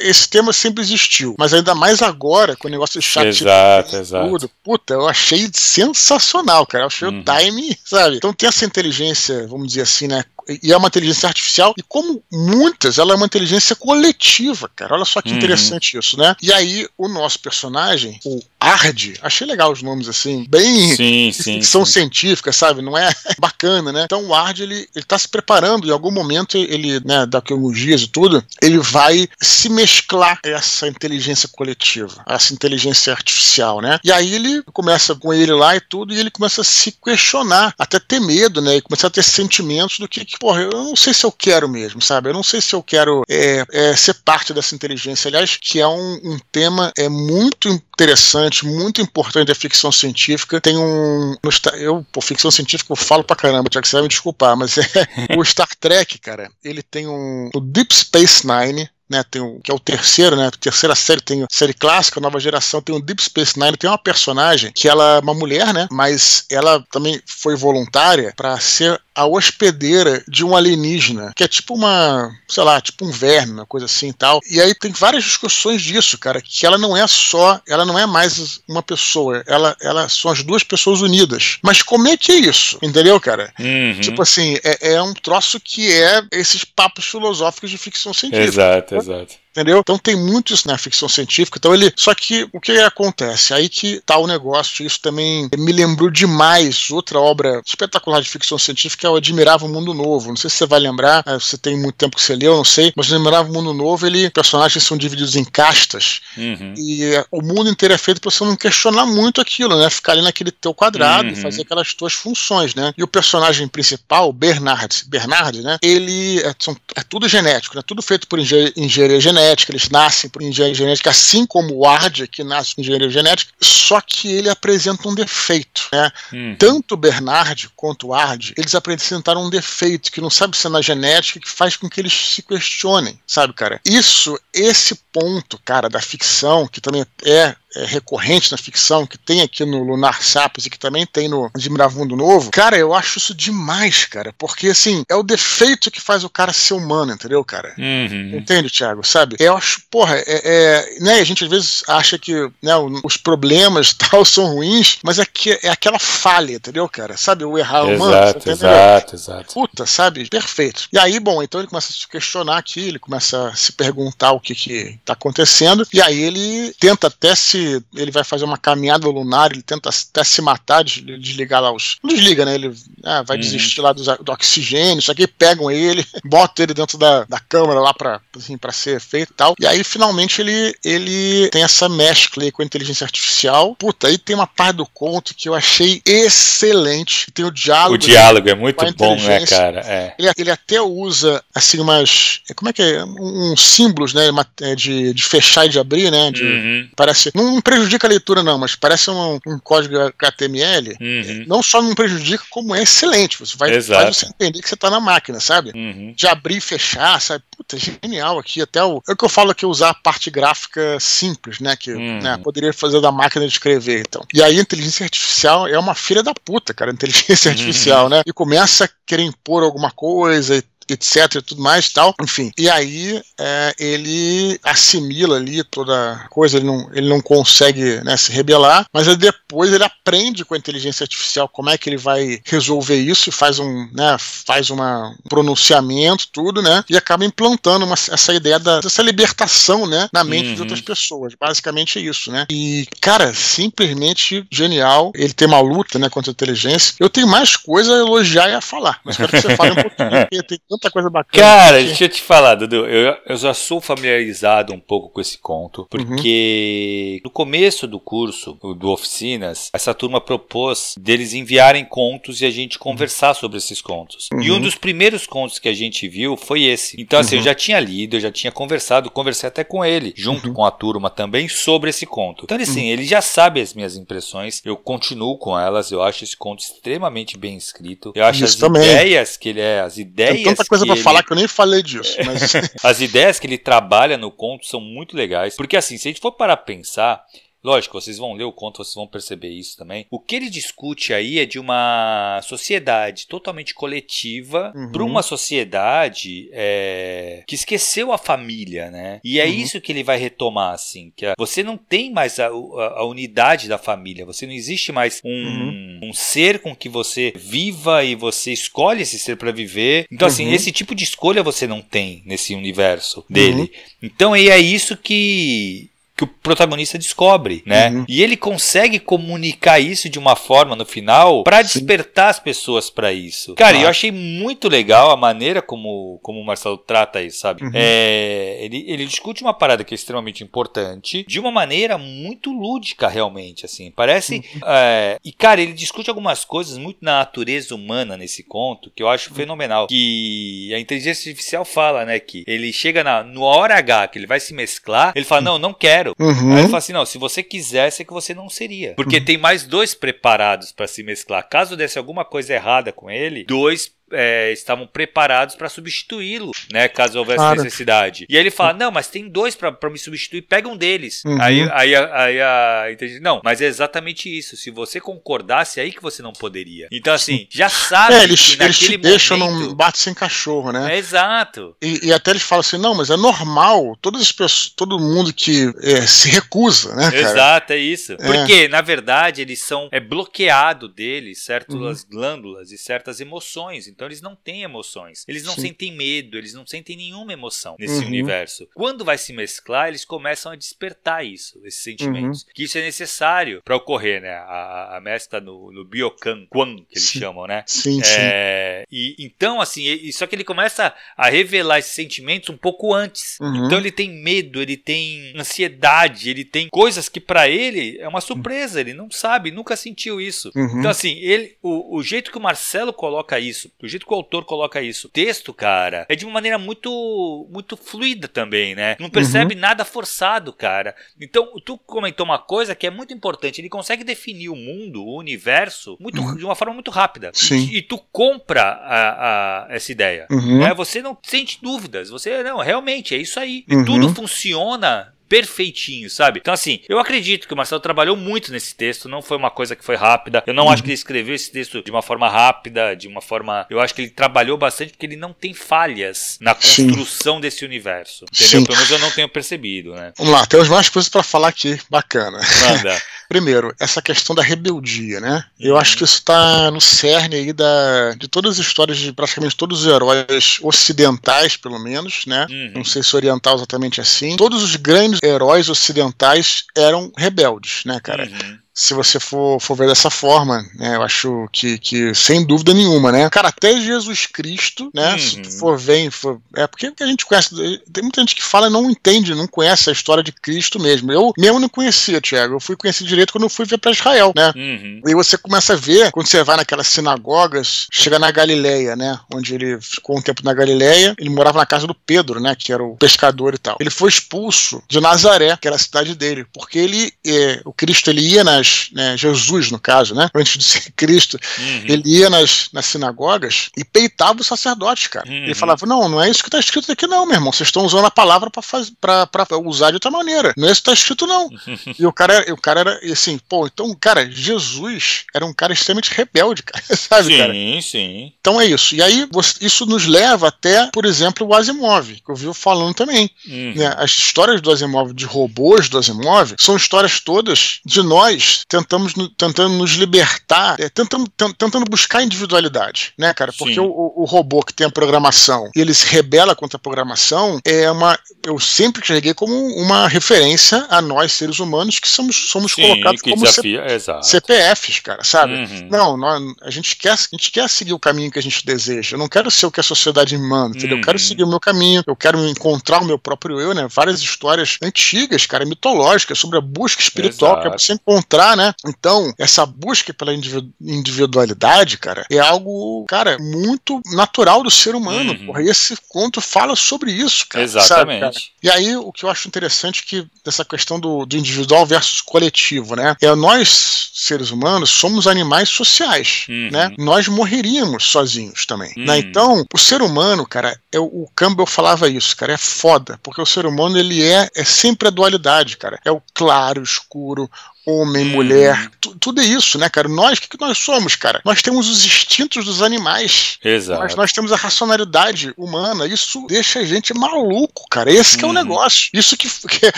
esse tema sempre existiu, mas ainda mais agora, com o negócio de chat. Exato, tudo, exato. Puta, eu achei sensacional, cara. Eu achei uhum. o time, sabe? Então tem essa inteligência, vamos dizer assim, né? E é uma inteligência artificial, e como muitas, ela é uma inteligência coletiva, cara. Olha só que uhum. interessante isso, né? E aí, o nosso personagem, o Ard, achei legal os nomes assim, bem sim, ficção sim. científica, sabe? Não é *laughs* bacana, né? Então o Ard, ele, ele tá se preparando, em algum momento ele, né, daqui a alguns dias e tudo, ele vai se mesclar essa inteligência coletiva, essa inteligência artificial, né? E aí ele começa com ele lá e tudo, e ele começa a se questionar, até ter medo, né? E começa a ter sentimentos do que, que porra, eu não sei se eu quero mesmo, sabe? Eu não sei se eu quero é, é, ser parte dessa inteligência. Aliás, que é um, um tema é muito interessante, muito importante da ficção científica. Tem um. Eu, por ficção científica, eu falo pra caramba, Tiago, você vai me desculpar, mas é *laughs* o Star Trek, cara. Ele tem um. O Deep Space Nine, né, tem o, que é o terceiro, né, a terceira série, tem a série clássica, nova geração, tem o Deep Space Nine, tem uma personagem que ela é uma mulher, né, mas ela também foi voluntária para ser a hospedeira de um alienígena, que é tipo uma, sei lá, tipo um verme, uma coisa assim e tal. E aí tem várias discussões disso, cara, que ela não é só, ela não é mais uma pessoa, ela, ela são as duas pessoas unidas. Mas como é que é isso? Entendeu, cara? Uhum. Tipo assim, é, é um troço que é esses papos filosóficos de ficção científica. Exato, exato entendeu? Então tem muito isso na ficção científica. Então ele. Só que o que acontece? Aí que tá o negócio. Isso também me lembrou demais. Outra obra espetacular de ficção científica é o Admirável Mundo Novo. Não sei se você vai lembrar, você tem muito tempo que você leu, não sei. Mas o Admirável Mundo Novo, ele. Personagens são divididos em castas. Uhum. E é, o mundo inteiro é feito pra você não questionar muito aquilo, né? Ficar ali naquele teu quadrado uhum. e fazer aquelas tuas funções, né? E o personagem principal, Bernard, Bernard, né? Ele é, são, é tudo genético, né? Tudo feito por engenharia genética genética, eles nascem por engenharia genética, assim como o Ard, que nasce por engenharia genética, só que ele apresenta um defeito. Né? Hum. Tanto o Bernard quanto o Ard, eles apresentaram um defeito que não sabe se é na genética, que faz com que eles se questionem, sabe, cara? Isso, esse ponto, cara, da ficção, que também é é, recorrente na ficção, que tem aqui no Lunar Sapiens e que também tem no Admirável Mundo Novo, cara, eu acho isso demais, cara. Porque, assim, é o defeito que faz o cara ser humano, entendeu, cara? Uhum. Entende, Thiago? Sabe? Eu acho, porra, é, é, né, a gente às vezes acha que né, os problemas *laughs* tal são ruins, mas é, que, é aquela falha, entendeu, cara? Sabe? O errar exato, humano. Exato, exato, exato. Puta, sabe? Perfeito. E aí, bom, então ele começa a se questionar aqui, ele começa a se perguntar o que que tá acontecendo, e aí ele tenta até se ele vai fazer uma caminhada lunar, ele tenta até se matar, desligar lá os. Não desliga, né? Ele ah, vai uhum. desistir lá do, do, oxigênio, isso aqui, pegam ele, *laughs* botam ele dentro da, da câmara lá pra, assim, pra ser feito e tal. E aí, finalmente, ele, ele tem essa mescla aí com a inteligência artificial. Puta, aí tem uma parte do conto que eu achei excelente. Tem o diálogo. O diálogo é muito bom, né, cara? É. Ele, ele até usa, assim, umas. Como é que é? Uns símbolos, né? É, de, de fechar e de abrir, né? De, uhum. Parece. Não não prejudica a leitura, não, mas parece um, um código HTML. Uhum. Não só não prejudica, como é excelente. Você vai faz você entender que você está na máquina, sabe? Uhum. De abrir e fechar, sabe? Puta, genial aqui. Até o. É o que eu falo aqui, usar a parte gráfica simples, né? Que uhum. né, poderia fazer da máquina de escrever, então. E aí a inteligência artificial é uma filha da puta, cara, a inteligência uhum. artificial, né? E começa a querer impor alguma coisa e etc e tudo mais tal, enfim. E aí é, ele assimila ali toda coisa, ele não, ele não consegue né, se rebelar, mas depois ele aprende com a inteligência artificial como é que ele vai resolver isso, faz um, né, faz uma, um pronunciamento, tudo, né, e acaba implantando uma, essa ideia da, dessa libertação, né, na mente uhum. de outras pessoas. Basicamente é isso, né. E, cara, simplesmente genial. Ele tem uma luta, né, contra a inteligência. Eu tenho mais coisa a elogiar e a falar, mas quero que você fale um pouquinho, *laughs* porque tem tanta coisa bacana. Cara, deixa eu te falar, Dudu. Eu, eu já sou familiarizado um pouco com esse conto, porque uhum. no começo do curso, do Oficinas, essa turma propôs deles enviarem contos e a gente conversar sobre esses contos. Uhum. E um uhum. dos primeiros contos que a gente viu foi esse. Então, assim, uhum. eu já tinha lido, eu já tinha conversado, conversei até com ele, junto uhum. com a turma também, sobre esse conto. Então, assim, uhum. ele já sabe as minhas impressões, eu continuo com elas, eu acho esse conto extremamente bem escrito. Eu acho Isso as também. ideias que ele é, as ideias coisa para ele... falar que eu nem falei disso. *laughs* Mas... As ideias que ele trabalha no conto são muito legais. Porque assim, se a gente for parar a pensar, lógico, vocês vão ler o conto, vocês vão perceber isso também. O que ele discute aí é de uma sociedade totalmente coletiva uhum. para uma sociedade é, que esqueceu a família, né? E é uhum. isso que ele vai retomar, assim, que você não tem mais a, a, a, unidade da família, você não existe mais um, uhum. um ser com que você viva e você escolhe esse ser para viver. Então, assim, uhum. esse tipo de escolha você não tem nesse universo dele. Uhum. Então, é isso que que o protagonista descobre, né? Uhum. E ele consegue comunicar isso de uma forma no final para despertar as pessoas para isso. Cara, eu achei muito legal a maneira como, como o Marcelo trata isso, sabe? Uhum. É, ele, ele discute uma parada que é extremamente importante de uma maneira muito lúdica, realmente, assim. Parece. Uhum. É, e, cara, ele discute algumas coisas muito na natureza humana nesse conto que eu acho uhum. fenomenal. Que a inteligência artificial fala, né? Que ele chega na, no hora H, que ele vai se mesclar, ele fala: Não, não quero quero. Uhum. Aí ele fala assim: não, se você quisesse, é que você não seria. Porque uhum. tem mais dois preparados para se mesclar. Caso desse alguma coisa errada com ele, dois é, estavam preparados para substituí-lo, né? Caso houvesse claro. necessidade. E aí ele fala: Não, mas tem dois para me substituir, pega um deles. Uhum. Aí, aí, aí a Não, mas é exatamente isso. Se você concordasse, é aí que você não poderia. Então, assim, já sabe é, eles, que eles te deixam num bate sem cachorro, né? É, exato. E, e, até eles falam assim: não, mas é normal, todas as pessoas, todo mundo que é, se recusa, né? Cara? Exato, é isso. É. Porque, na verdade, eles são. É bloqueado deles certas uhum. glândulas e certas emoções. Então eles não têm emoções. Eles não Sim. sentem medo, eles não sentem nenhuma emoção nesse uhum. universo. Quando vai se mesclar, eles começam a despertar isso, esses sentimentos. Uhum. Que isso é necessário para ocorrer, né? A, a mescla no, no Biokan, Quan, que eles sim. chamam, né? Sim, é, sim. E, então, assim, e, só que ele começa a revelar esses sentimentos um pouco antes. Uhum. Então ele tem medo, ele tem ansiedade, ele tem coisas que para ele é uma surpresa, ele não sabe, nunca sentiu isso. Uhum. Então, assim, ele, o, o jeito que o Marcelo coloca isso, o jeito que o autor coloca isso. O texto, cara, é de uma maneira muito muito fluida também, né? Não percebe uhum. nada forçado, cara. Então, tu comentou uma coisa que é muito importante. Ele consegue definir o mundo, o universo, muito, uhum. de uma forma muito rápida. Sim. E, e tu compra a, a, essa ideia. Uhum. Né? Você não sente dúvidas. Você, não, realmente, é isso aí. E tudo uhum. funciona perfeitinho, sabe? Então, assim, eu acredito que o Marcelo trabalhou muito nesse texto, não foi uma coisa que foi rápida. Eu não uhum. acho que ele escreveu esse texto de uma forma rápida, de uma forma. Eu acho que ele trabalhou bastante porque ele não tem falhas na construção Sim. desse universo. Entendeu? Sim. Pelo menos eu não tenho percebido, né? Vamos lá, temos mais coisas para falar aqui, bacana. Manda. *laughs* Primeiro, essa questão da rebeldia, né? Eu uhum. acho que isso está no cerne aí da, de todas as histórias de praticamente todos os heróis ocidentais, pelo menos, né? Uhum. Não sei se oriental exatamente assim. Todos os grandes heróis ocidentais eram rebeldes, né, cara? Uhum se você for, for ver dessa forma, né? Eu acho que, que sem dúvida nenhuma, né? Cara, até Jesus Cristo, né? Uhum. Se tu for ver, for, é porque a gente conhece, tem muita gente que fala e não entende, não conhece a história de Cristo mesmo. Eu mesmo não conhecia, Tiago. Eu fui conhecer direito quando eu fui ver para Israel, né? Uhum. E você começa a ver, quando você vai naquelas sinagogas, chega na Galileia, né? Onde ele ficou um tempo na Galileia, ele morava na casa do Pedro, né? Que era o pescador e tal. Ele foi expulso de Nazaré, que era a cidade dele, porque ele, é, o Cristo, ele ia nas nas, né, Jesus no caso, né, antes de ser *laughs* Cristo, uhum. ele ia nas, nas sinagogas e peitava os sacerdotes, cara. Uhum. Ele falava, não, não é isso que está escrito aqui não, meu irmão, vocês estão usando a palavra para usar de outra maneira, não é isso que está escrito não. *laughs* e o cara, o cara era, assim, pô, então, cara, Jesus era um cara extremamente rebelde, *laughs* cara, sabe, sim, cara? Sim, sim. Então é isso. E aí, isso nos leva até, por exemplo, o Asimov, que eu vi falando também. Uhum. Né? As histórias do Asimov, de robôs do Asimov, são histórias todas de nós tentamos tentando nos libertar, é, tentando, tentando buscar individualidade, né, cara? Porque o, o, robô que tem a programação e ele se rebela contra a programação é uma. Eu sempre enxerguei como uma referência a nós, seres humanos, que somos, somos Sim, colocados como desafia, CPFs, cara, sabe? Uhum. Não, nós, a, gente quer, a gente quer seguir o caminho que a gente deseja. Eu não quero ser o que a sociedade manda, entendeu? Uhum. Eu quero uhum. seguir o meu caminho, eu quero encontrar o meu próprio eu, né? Várias histórias antigas, cara, mitológicas, sobre a busca espiritual, Exato. que é você encontrar né? Então, essa busca pela individualidade, cara, é algo, cara, muito natural do ser humano. Uhum. Porra, e esse conto fala sobre isso, cara. Exatamente. Sabe, cara? E aí, o que eu acho interessante é que dessa questão do, do individual versus coletivo, né? É nós, seres humanos, somos animais sociais, uhum. né? Nós morreríamos sozinhos também, né? uhum. né? Então, o ser humano, cara, é, o Campbell falava isso, cara, é foda, porque o ser humano, ele é, é sempre a dualidade, cara. É o claro, escuro, homem, mulher, tudo é isso, né, cara? Nós, o que, que nós somos, cara? Nós temos os instintos dos animais. Exato. Mas nós temos a racionalidade humana. Isso deixa a gente maluco, cara. Esse que é o uhum. negócio. Isso que, *laughs* que,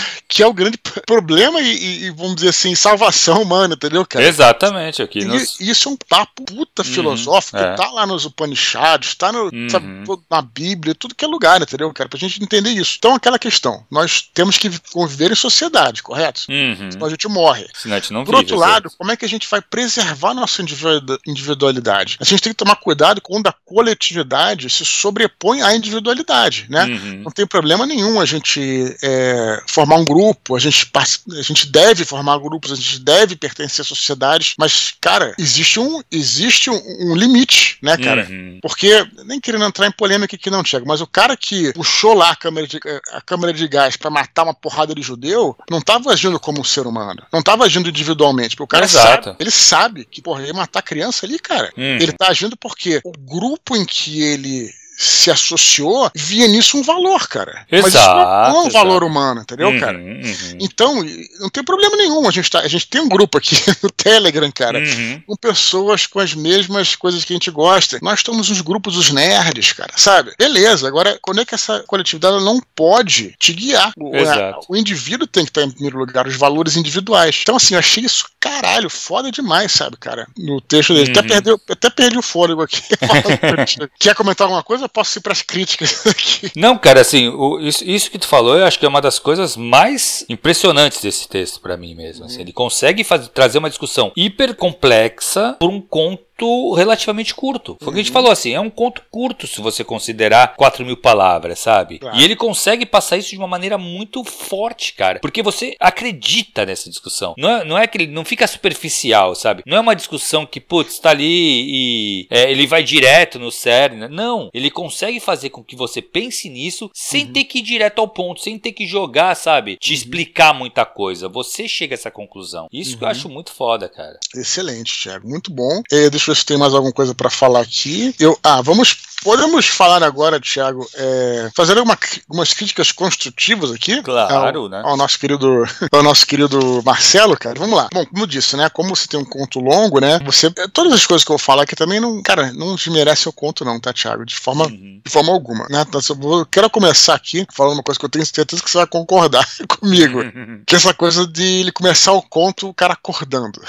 que, é o grande problema e, e, vamos dizer assim, salvação humana, entendeu, cara? Exatamente. Aqui nos... Isso é um papo puta uhum. filosófico. É. Tá lá nos Upanishads, tá no, uhum. sabe, na Bíblia, tudo que é lugar, entendeu, cara? Pra gente entender isso. Então, aquela questão. Nós temos que conviver em sociedade, correto? Uhum. Senão a gente morre. Senão a gente não Por outro lado, como é que a gente vai preservar nossa individualidade? A gente tem que tomar cuidado quando a coletividade se sobrepõe à individualidade, né? Uhum. Não tem problema nenhum a gente é, formar um grupo, a gente, a gente deve formar grupos, a gente deve pertencer a sociedades, mas, cara, existe um, existe um, um limite, né, cara? Uhum. Porque, nem querendo entrar em polêmica aqui não, Tiago, mas o cara que puxou lá a câmera de, a câmera de gás para matar uma porrada de judeu, não estava agindo como um ser humano, não estava agindo individualmente, porque o cara Exato. sabe, ele sabe que, porra, ele matar criança ali, cara, uhum. ele tá agindo porque o grupo em que ele se associou, via nisso um valor, cara. Exato, Mas isso não é um valor humano, entendeu, uhum, cara? Uhum. Então, não tem problema nenhum. A gente, tá, a gente tem um grupo aqui *laughs* no Telegram, cara, uhum. com pessoas com as mesmas coisas que a gente gosta. Nós estamos nos grupos dos nerds, cara, sabe? Beleza, agora, quando é que essa coletividade não pode te guiar? O, a, o indivíduo tem que estar em primeiro lugar, os valores individuais. Então, assim, eu achei isso, caralho, foda demais, sabe, cara? No texto dele. Até, uhum. perdeu, até perdi o fôlego aqui. *laughs* *laughs* Quer comentar alguma coisa? Eu posso ir para as críticas *laughs* aqui. Não, cara, assim, o, isso, isso, que tu falou, eu acho que é uma das coisas mais impressionantes desse texto para mim mesmo. Assim, ele consegue fazer, trazer uma discussão hiper complexa por um conto conto relativamente curto. Foi o que a gente uhum. falou assim, é um conto curto se você considerar 4 mil palavras, sabe? Claro. E ele consegue passar isso de uma maneira muito forte, cara. Porque você acredita nessa discussão. Não é, não é que ele não fica superficial, sabe? Não é uma discussão que, putz, tá ali e é, ele vai direto no cerne. Não, ele consegue fazer com que você pense nisso sem uhum. ter que ir direto ao ponto, sem ter que jogar, sabe? Te uhum. explicar muita coisa. Você chega a essa conclusão. Isso que eu uhum. acho muito foda, cara. Excelente, Thiago. Muito bom. É, deixa eu ver se tem mais alguma coisa para falar aqui. Eu, ah, vamos Podemos falar agora, Thiago, é, fazer alguma, algumas críticas construtivas aqui? Claro, ao, né? Ao nosso querido, *laughs* ao nosso querido Marcelo, cara. Vamos lá. Bom, como eu disse, né? Como você tem um conto longo, né? Você, todas as coisas que eu falar aqui também não, cara, não desmerece o conto, não, tá, Thiago? De forma, uhum. de forma alguma, né? Então, eu vou, quero começar aqui falando uma coisa que eu tenho certeza que você vai concordar *laughs* comigo, *laughs* que é essa coisa de ele começar o conto, o cara acordando.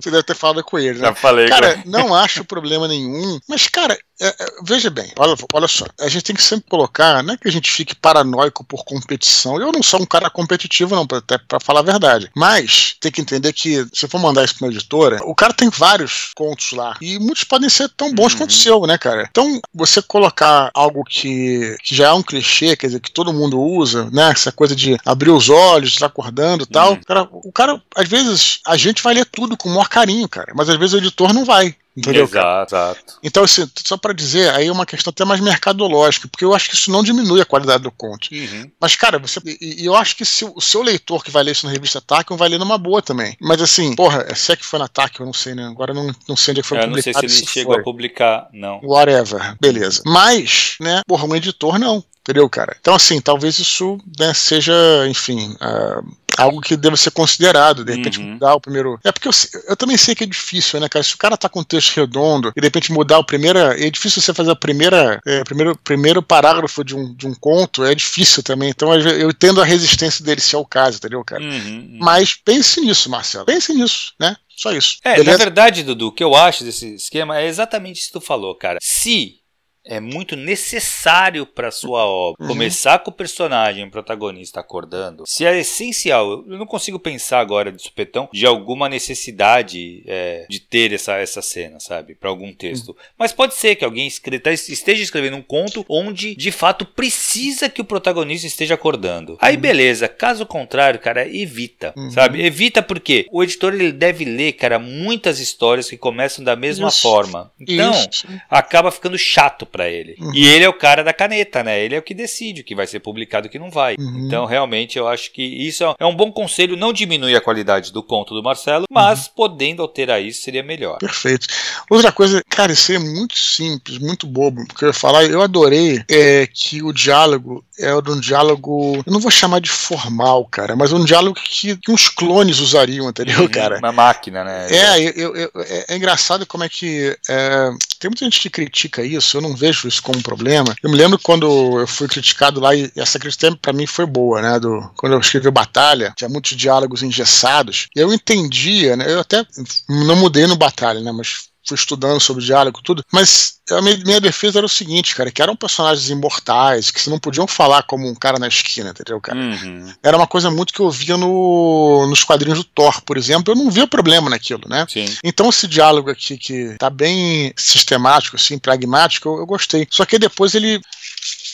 Você deve ter falado com ele, né? Já falei. Cara, com... não acho problema nenhum. Mas, cara, é, é, veja bem, olha, olha só. A gente tem que sempre colocar, não é que a gente fique paranoico por competição. Eu não sou um cara competitivo, não, até pra falar a verdade. Mas tem que entender que, se for mandar isso pra uma editora, o cara tem vários contos lá. E muitos podem ser tão bons uhum. quanto o seu, né, cara? Então, você colocar algo que, que já é um clichê, quer dizer, que todo mundo usa, né? Essa coisa de abrir os olhos, estar acordando e tal. Uhum. Cara, o cara, às vezes, a gente vai ler tudo com o maior carinho, cara. Mas às vezes o editor não vai. Entendeu? Exato, exato. Então, assim, só para dizer, aí é uma questão até mais mercadológica, porque eu acho que isso não diminui a qualidade do conto. Uhum. Mas, cara, você. E, eu acho que se, o seu leitor que vai ler isso na revista Tachyon vai ler numa boa também. Mas assim, porra, se é que foi na Tachyon, eu não sei, né? Agora não, não sei onde é que foi eu publicado. Eu não sei se ele chegou foi. a publicar, não. Whatever, beleza. Mas, né, porra, um editor não. Entendeu, cara? Então, assim, talvez isso né, seja, enfim, uh, algo que deva ser considerado, de repente uhum. mudar o primeiro. É porque eu, eu, também sei que é difícil, né, cara? Se o cara tá com um texto redondo e de repente mudar o primeiro. É difícil você fazer a primeira. É, primeiro, primeiro parágrafo de um, de um conto, é difícil também. Então eu entendo a resistência dele, se é o caso, entendeu, cara? Uhum, uhum. Mas pense nisso, Marcelo. Pense nisso, né? Só isso. É, beleza? na verdade, Dudu, o que eu acho desse esquema é exatamente isso que tu falou, cara. Se é muito necessário para sua obra. Uhum. Começar com o personagem o protagonista acordando, se é essencial. Eu não consigo pensar agora de supetão de alguma necessidade é, de ter essa, essa cena, sabe, para algum texto. Uhum. Mas pode ser que alguém tá, esteja escrevendo um conto onde de fato precisa que o protagonista esteja acordando. Aí uhum. beleza. Caso contrário, cara, evita, uhum. sabe? Evita porque o editor ele deve ler, cara, muitas histórias que começam da mesma Isso. forma. Então Isso. acaba ficando chato para ele. Uhum. E ele é o cara da caneta, né? Ele é o que decide o que vai ser publicado e o que não vai. Uhum. Então, realmente, eu acho que isso é um bom conselho. Não diminui a qualidade do conto do Marcelo, mas uhum. podendo alterar isso seria melhor. Perfeito. Outra coisa, cara, isso é muito simples, muito bobo. Porque eu ia falar, eu adorei é, que o diálogo é um diálogo, eu não vou chamar de formal, cara, mas um diálogo que, que uns clones usariam, entendeu, uhum. cara? Uma máquina, né? É, eu, eu, é, é, engraçado como é que. É, tem muita gente que critica isso, eu não vejo isso como um problema. Eu me lembro quando eu fui criticado lá, e essa crítica para mim foi boa, né? Do, quando eu escrevi Batalha, tinha muitos diálogos engessados. E eu entendia, né? Eu até não mudei no Batalha, né? Mas fui estudando sobre diálogo tudo, mas a minha, minha, defesa era o seguinte, cara, que eram personagens imortais, que se não podiam falar como um cara na esquina, entendeu, cara? Uhum. Era uma coisa muito que eu via no, nos quadrinhos do Thor, por exemplo, eu não via problema naquilo, né? Sim. Então esse diálogo aqui que tá bem sistemático, assim, pragmático, eu, eu gostei. Só que depois ele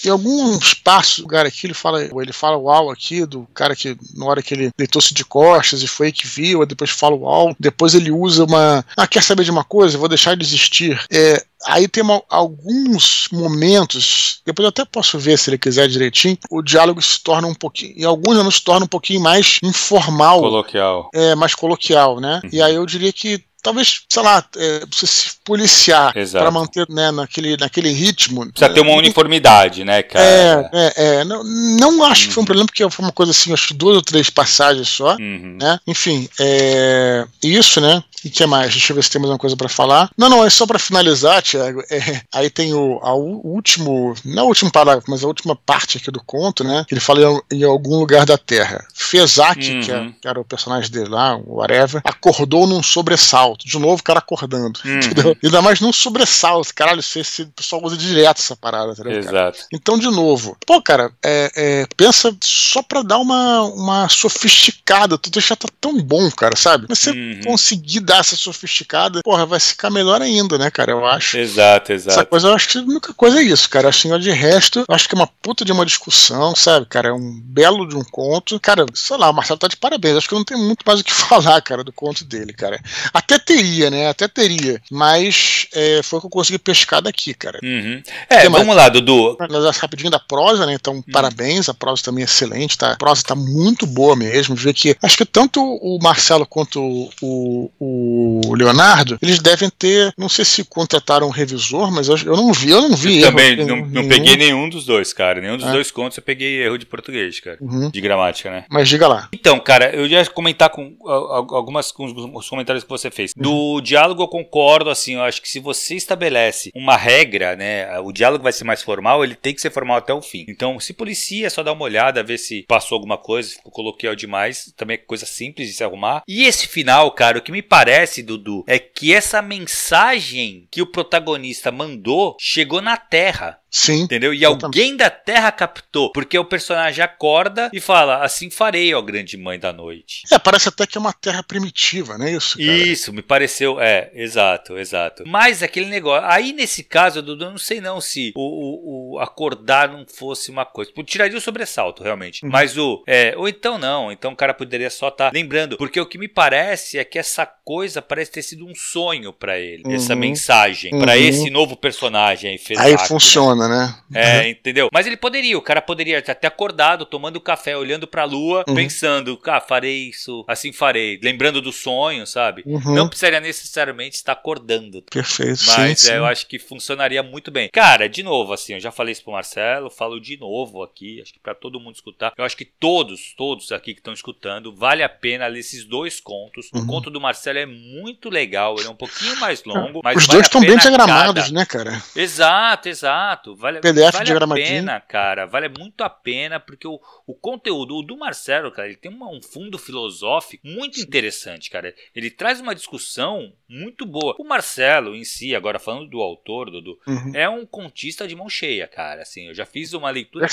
em algum espaço, lugar aqui, ele fala, ele fala uau aqui, do cara que na hora que ele deitou-se de costas e foi que viu, depois fala uau, depois ele usa uma. Ah, quer saber de uma coisa? Vou deixar de existir. É, aí tem uma, alguns momentos, depois eu até posso ver se ele quiser direitinho, o diálogo se torna um pouquinho, em alguns anos se torna um pouquinho mais informal. Coloquial. É, mais coloquial, né? Uhum. E aí eu diria que talvez, sei lá, é, precisa se policiar para manter né, naquele, naquele ritmo. Precisa ter uma uniformidade, né, cara? É, é, é. Não, não acho uhum. que foi um uhum. problema, porque foi uma coisa assim, acho que duas ou três passagens só, uhum. né? Enfim, é, isso, né? E que mais? Deixa eu ver se tem mais uma coisa para falar. Não, não, é só para finalizar, Tiago. É, aí tem o, a, o último, não o último parágrafo, mas a última parte aqui do conto, né? Que ele fala em, em algum lugar da Terra. Fezak, uhum. que, é, que, era o personagem dele lá, o whatever, acordou num sobressalto. De novo, o cara acordando. Uhum. Entendeu? Ainda mais num sobressalto. Caralho, esse, esse pessoal usa direto essa parada, entendeu? Exato. Cara? Então, de novo, pô, cara, é, é, pensa só pra dar uma, uma sofisticada. Tu já tá tão bom, cara, sabe? Mas você uhum. conseguir dar essa sofisticada, porra, vai ficar melhor ainda, né, cara? Eu acho. Exato, exato. Essa coisa, eu acho que a única coisa é isso, cara. Assim, de resto, eu acho que é uma puta de uma discussão, sabe, cara? É um belo de um conto. Cara, sei lá, o Marcelo tá de parabéns. Acho que eu não tenho muito mais o que *laughs* falar, cara, do conto dele, cara. Até teria, né? Até teria. Mas é, foi o que eu consegui pescar daqui, cara. Uhum. É, vamos lá, Dudu. Nós rapidinho da prosa, né? Então, uhum. parabéns. A prosa também é excelente, tá? A prosa tá muito boa mesmo. Ver que acho que tanto o Marcelo quanto o, o Leonardo, eles devem ter, não sei se contrataram um revisor, mas eu, eu não vi, eu não vi eu erro. Também não, não peguei nenhum dos dois, cara. Nenhum dos é. dois contos eu peguei erro de português, cara. Uhum. De gramática, né? Mas diga lá. Então, cara, eu ia comentar com algumas com os comentários que você fez. Do uhum. diálogo eu concordo, assim, eu acho que se você estabelece uma regra, né, o diálogo vai ser mais formal, ele tem que ser formal até o fim. Então, se policia, só dar uma olhada, ver se passou alguma coisa, ficou coloquial demais, também é coisa simples de se arrumar. E esse final, cara, o que me parece, Dudu, é que essa mensagem que o protagonista mandou chegou na Terra. Sim. Entendeu? E alguém da Terra captou, porque o personagem acorda e fala: Assim farei, ó grande mãe da noite. É, parece até que é uma Terra primitiva, né? Isso, cara? Isso, me pareceu. É, exato, exato. Mas aquele negócio. Aí nesse caso, Dudu, eu não sei não se o, o, o, acordar não fosse uma coisa. Tipo, tiraria o sobressalto, realmente. Uhum. Mas o. É, ou então não. Então o cara poderia só estar tá lembrando. Porque o que me parece é que essa coisa parece ter sido um sonho para ele. Uhum. Essa mensagem. Uhum. para esse novo personagem aí. Aí né? Funciona. Né? É, entendeu? Mas ele poderia, o cara poderia estar até acordado, tomando café, olhando pra lua, uhum. pensando, ah, farei isso, assim farei. Lembrando do sonho, sabe? Uhum. Não precisaria necessariamente estar acordando. Perfeito, Mas sim, é, sim. eu acho que funcionaria muito bem. Cara, de novo, assim, eu já falei isso pro Marcelo, falo de novo aqui, acho que pra todo mundo escutar. Eu acho que todos, todos aqui que estão escutando, vale a pena ler esses dois contos. O uhum. conto do Marcelo é muito legal, ele é um pouquinho mais longo, mas Os vale dois estão bem diagramados, cada... né, cara? Exato, exato. Exato, vale, PDF vale a pena, cara. Vale muito a pena, porque o, o conteúdo o do Marcelo, cara, ele tem uma, um fundo filosófico muito interessante, cara. Ele traz uma discussão muito boa. O Marcelo em si, agora falando do autor, Dudu, uhum. é um contista de mão cheia, cara. Assim, eu já fiz uma leitura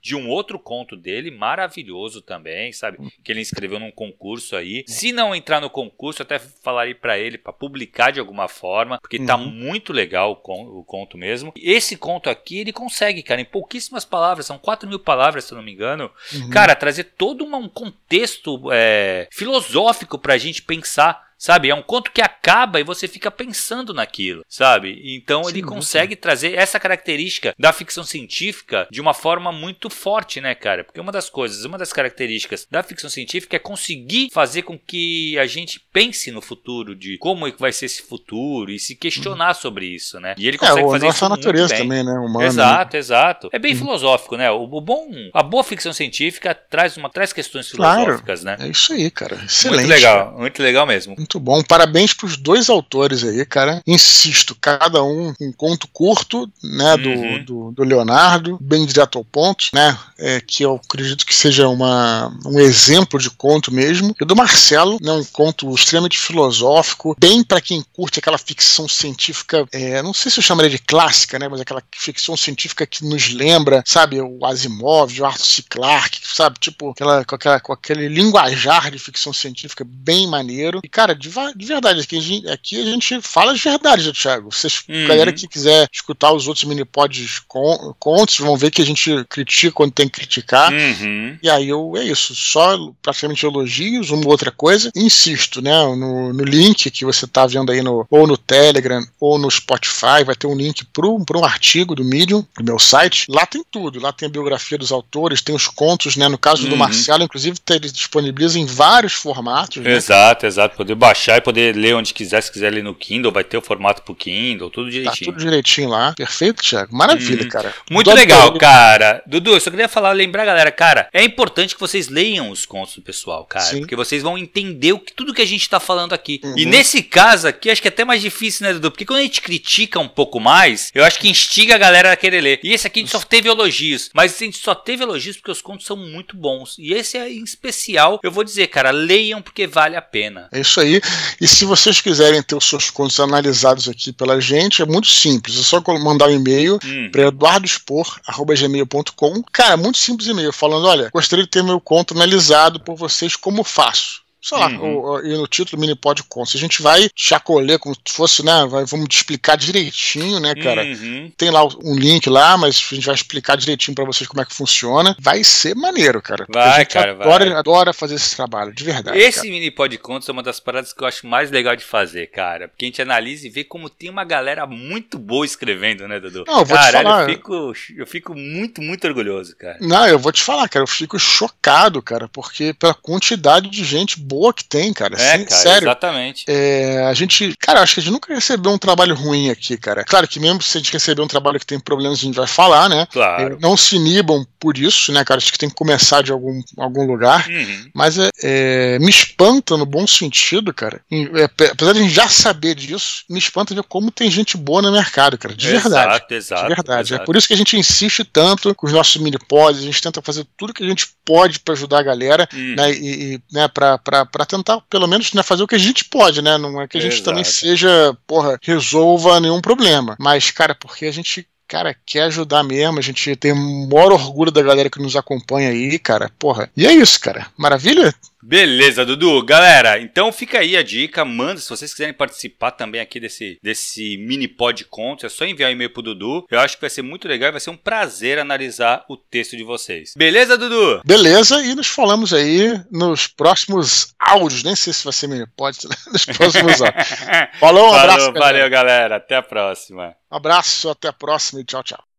de um outro conto dele, maravilhoso também, sabe? Uhum. Que ele escreveu num concurso aí. Se não entrar no concurso, até falarei para ele para publicar de alguma forma, porque tá uhum. tá muito legal o, o conto mesmo. Esse conto aqui, ele consegue, cara, em pouquíssimas palavras, são 4 mil palavras, se eu não me engano, uhum. cara, trazer todo uma, um contexto é, filosófico pra gente pensar sabe? É um conto que acaba e você fica pensando naquilo, sabe? Então Sim, ele consegue trazer essa característica da ficção científica de uma forma muito forte, né, cara? Porque uma das coisas, uma das características da ficção científica é conseguir fazer com que a gente pense no futuro, de como é vai ser esse futuro e se questionar uhum. sobre isso, né? E ele consegue é, fazer nossa isso natureza também, né? Humana, exato, né? exato. É bem uhum. filosófico, né? O, o, bom, a boa ficção científica traz uma traz questões filosóficas, claro. né? É isso aí, cara. Excelente. Muito legal, muito legal mesmo. Muito bom. Parabéns pros dois autores aí, cara. Insisto, cada um um conto curto, né, do, uhum. do, do, Leonardo, bem direto ao ponto, né, é, que eu acredito que seja uma, um exemplo de conto mesmo. E do Marcelo, né, um conto extremamente filosófico, bem para quem curte aquela ficção científica, é, não sei se eu chamaria de clássica, né, mas aquela ficção científica que nos lembra, sabe, o Asimov, o Arthur C. Clarke, sabe, tipo, aquela, com, aquela, com aquele linguajar de ficção científica bem maneiro. E, cara, de, de verdade, a, gente, aqui a gente fala de verdade, Thiago. Vocês, uhum. galera que quiser escutar os outros mini-pods con, contos, vão ver que a gente critica quando tem que criticar. Uhum. E aí eu, é isso, só praticamente elogios, uma outra coisa. Insisto, né, no, no link que você tá vendo aí no, ou no Telegram ou no Spotify, vai ter um link para um artigo do Medium, do meu site. Lá tem tudo, lá tem a biografia dos autores, tem os contos, né, no caso uhum. do Marcelo, inclusive, ele disponibiliza em vários formatos. Né? Exato, exato, poder baixar e poder ler onde quiser, se quiser ler no Kindle, vai ter o formato pro Kindle, tudo tá direitinho. Tá tudo direitinho lá. Perfeito, Thiago. Maravilha, hum, cara. Muito legal, cara. Dudu, eu só queria falar, lembrar, galera, cara, é importante que vocês leiam os contos do pessoal, cara, Sim. porque vocês vão entender o que, tudo que a gente tá falando aqui. Uhum. E nesse caso aqui, acho que é até mais difícil, né, Dudu? Porque quando a gente critica um pouco mais, eu acho que instiga a galera a querer ler. E esse aqui a gente só teve elogios, mas a gente só teve elogios porque os contos são muito bons. E esse é em especial, eu vou dizer, cara, leiam porque vale a pena. É isso aí. E se vocês quiserem ter os seus contos analisados aqui pela gente, é muito simples. É só mandar um e-mail hum. para eduardospor.gmail.com. Cara, muito simples e-mail, falando: olha, gostaria de ter meu conto analisado por vocês, como faço? Sei lá, uhum. e no título mini pod se a gente vai chacolher como se fosse, né, vai, vamos te explicar direitinho, né, cara, uhum. tem lá um link lá, mas a gente vai explicar direitinho para vocês como é que funciona, vai ser maneiro, cara, vai, cara, adora, vai. adora fazer esse trabalho, de verdade. Esse cara. mini pod contos é uma das paradas que eu acho mais legal de fazer, cara, porque a gente analisa e vê como tem uma galera muito boa escrevendo, né, Dudu? Não, eu vou Caralho, te falar. Eu fico, eu fico muito, muito orgulhoso, cara. Não, eu vou te falar, cara, eu fico chocado, cara, porque pela quantidade de gente boa que tem, cara. É, Sim, cara, sério. Exatamente. É, a gente, cara, acho que a gente nunca recebeu um trabalho ruim aqui, cara. Claro que mesmo se a gente receber um trabalho que tem problemas, a gente vai falar, né? Claro. É, não se inibam por isso, né, cara? Acho que tem que começar de algum, algum lugar. Uhum. Mas é, é, me espanta no bom sentido, cara. É, apesar de a gente já saber disso, me espanta ver como tem gente boa no mercado, cara. De exato, verdade. Exato, de verdade. Exato. É por isso que a gente insiste tanto com os nossos mini pods, a gente tenta fazer tudo que a gente pode para ajudar a galera, uhum. né? E, e né, pra, pra, pra tentar, pelo menos, né, fazer o que a gente pode, né? Não é que a gente Exato. também seja, porra, resolva nenhum problema. Mas, cara, porque a gente cara, quer ajudar mesmo. A gente tem o maior orgulho da galera que nos acompanha aí, cara. Porra. E é isso, cara. Maravilha? Beleza, Dudu. Galera, então fica aí a dica. Manda, se vocês quiserem participar também aqui desse, desse mini pod contos, é só enviar um e-mail pro Dudu. Eu acho que vai ser muito legal e vai ser um prazer analisar o texto de vocês. Beleza, Dudu? Beleza, e nos falamos aí nos próximos áudios. Nem sei se vai ser mini pod, *laughs* nos próximos áudios. *laughs* Falou, um Falou, abraço. Valeu, galera. Até a próxima. Abraço, até a próxima e tchau, tchau.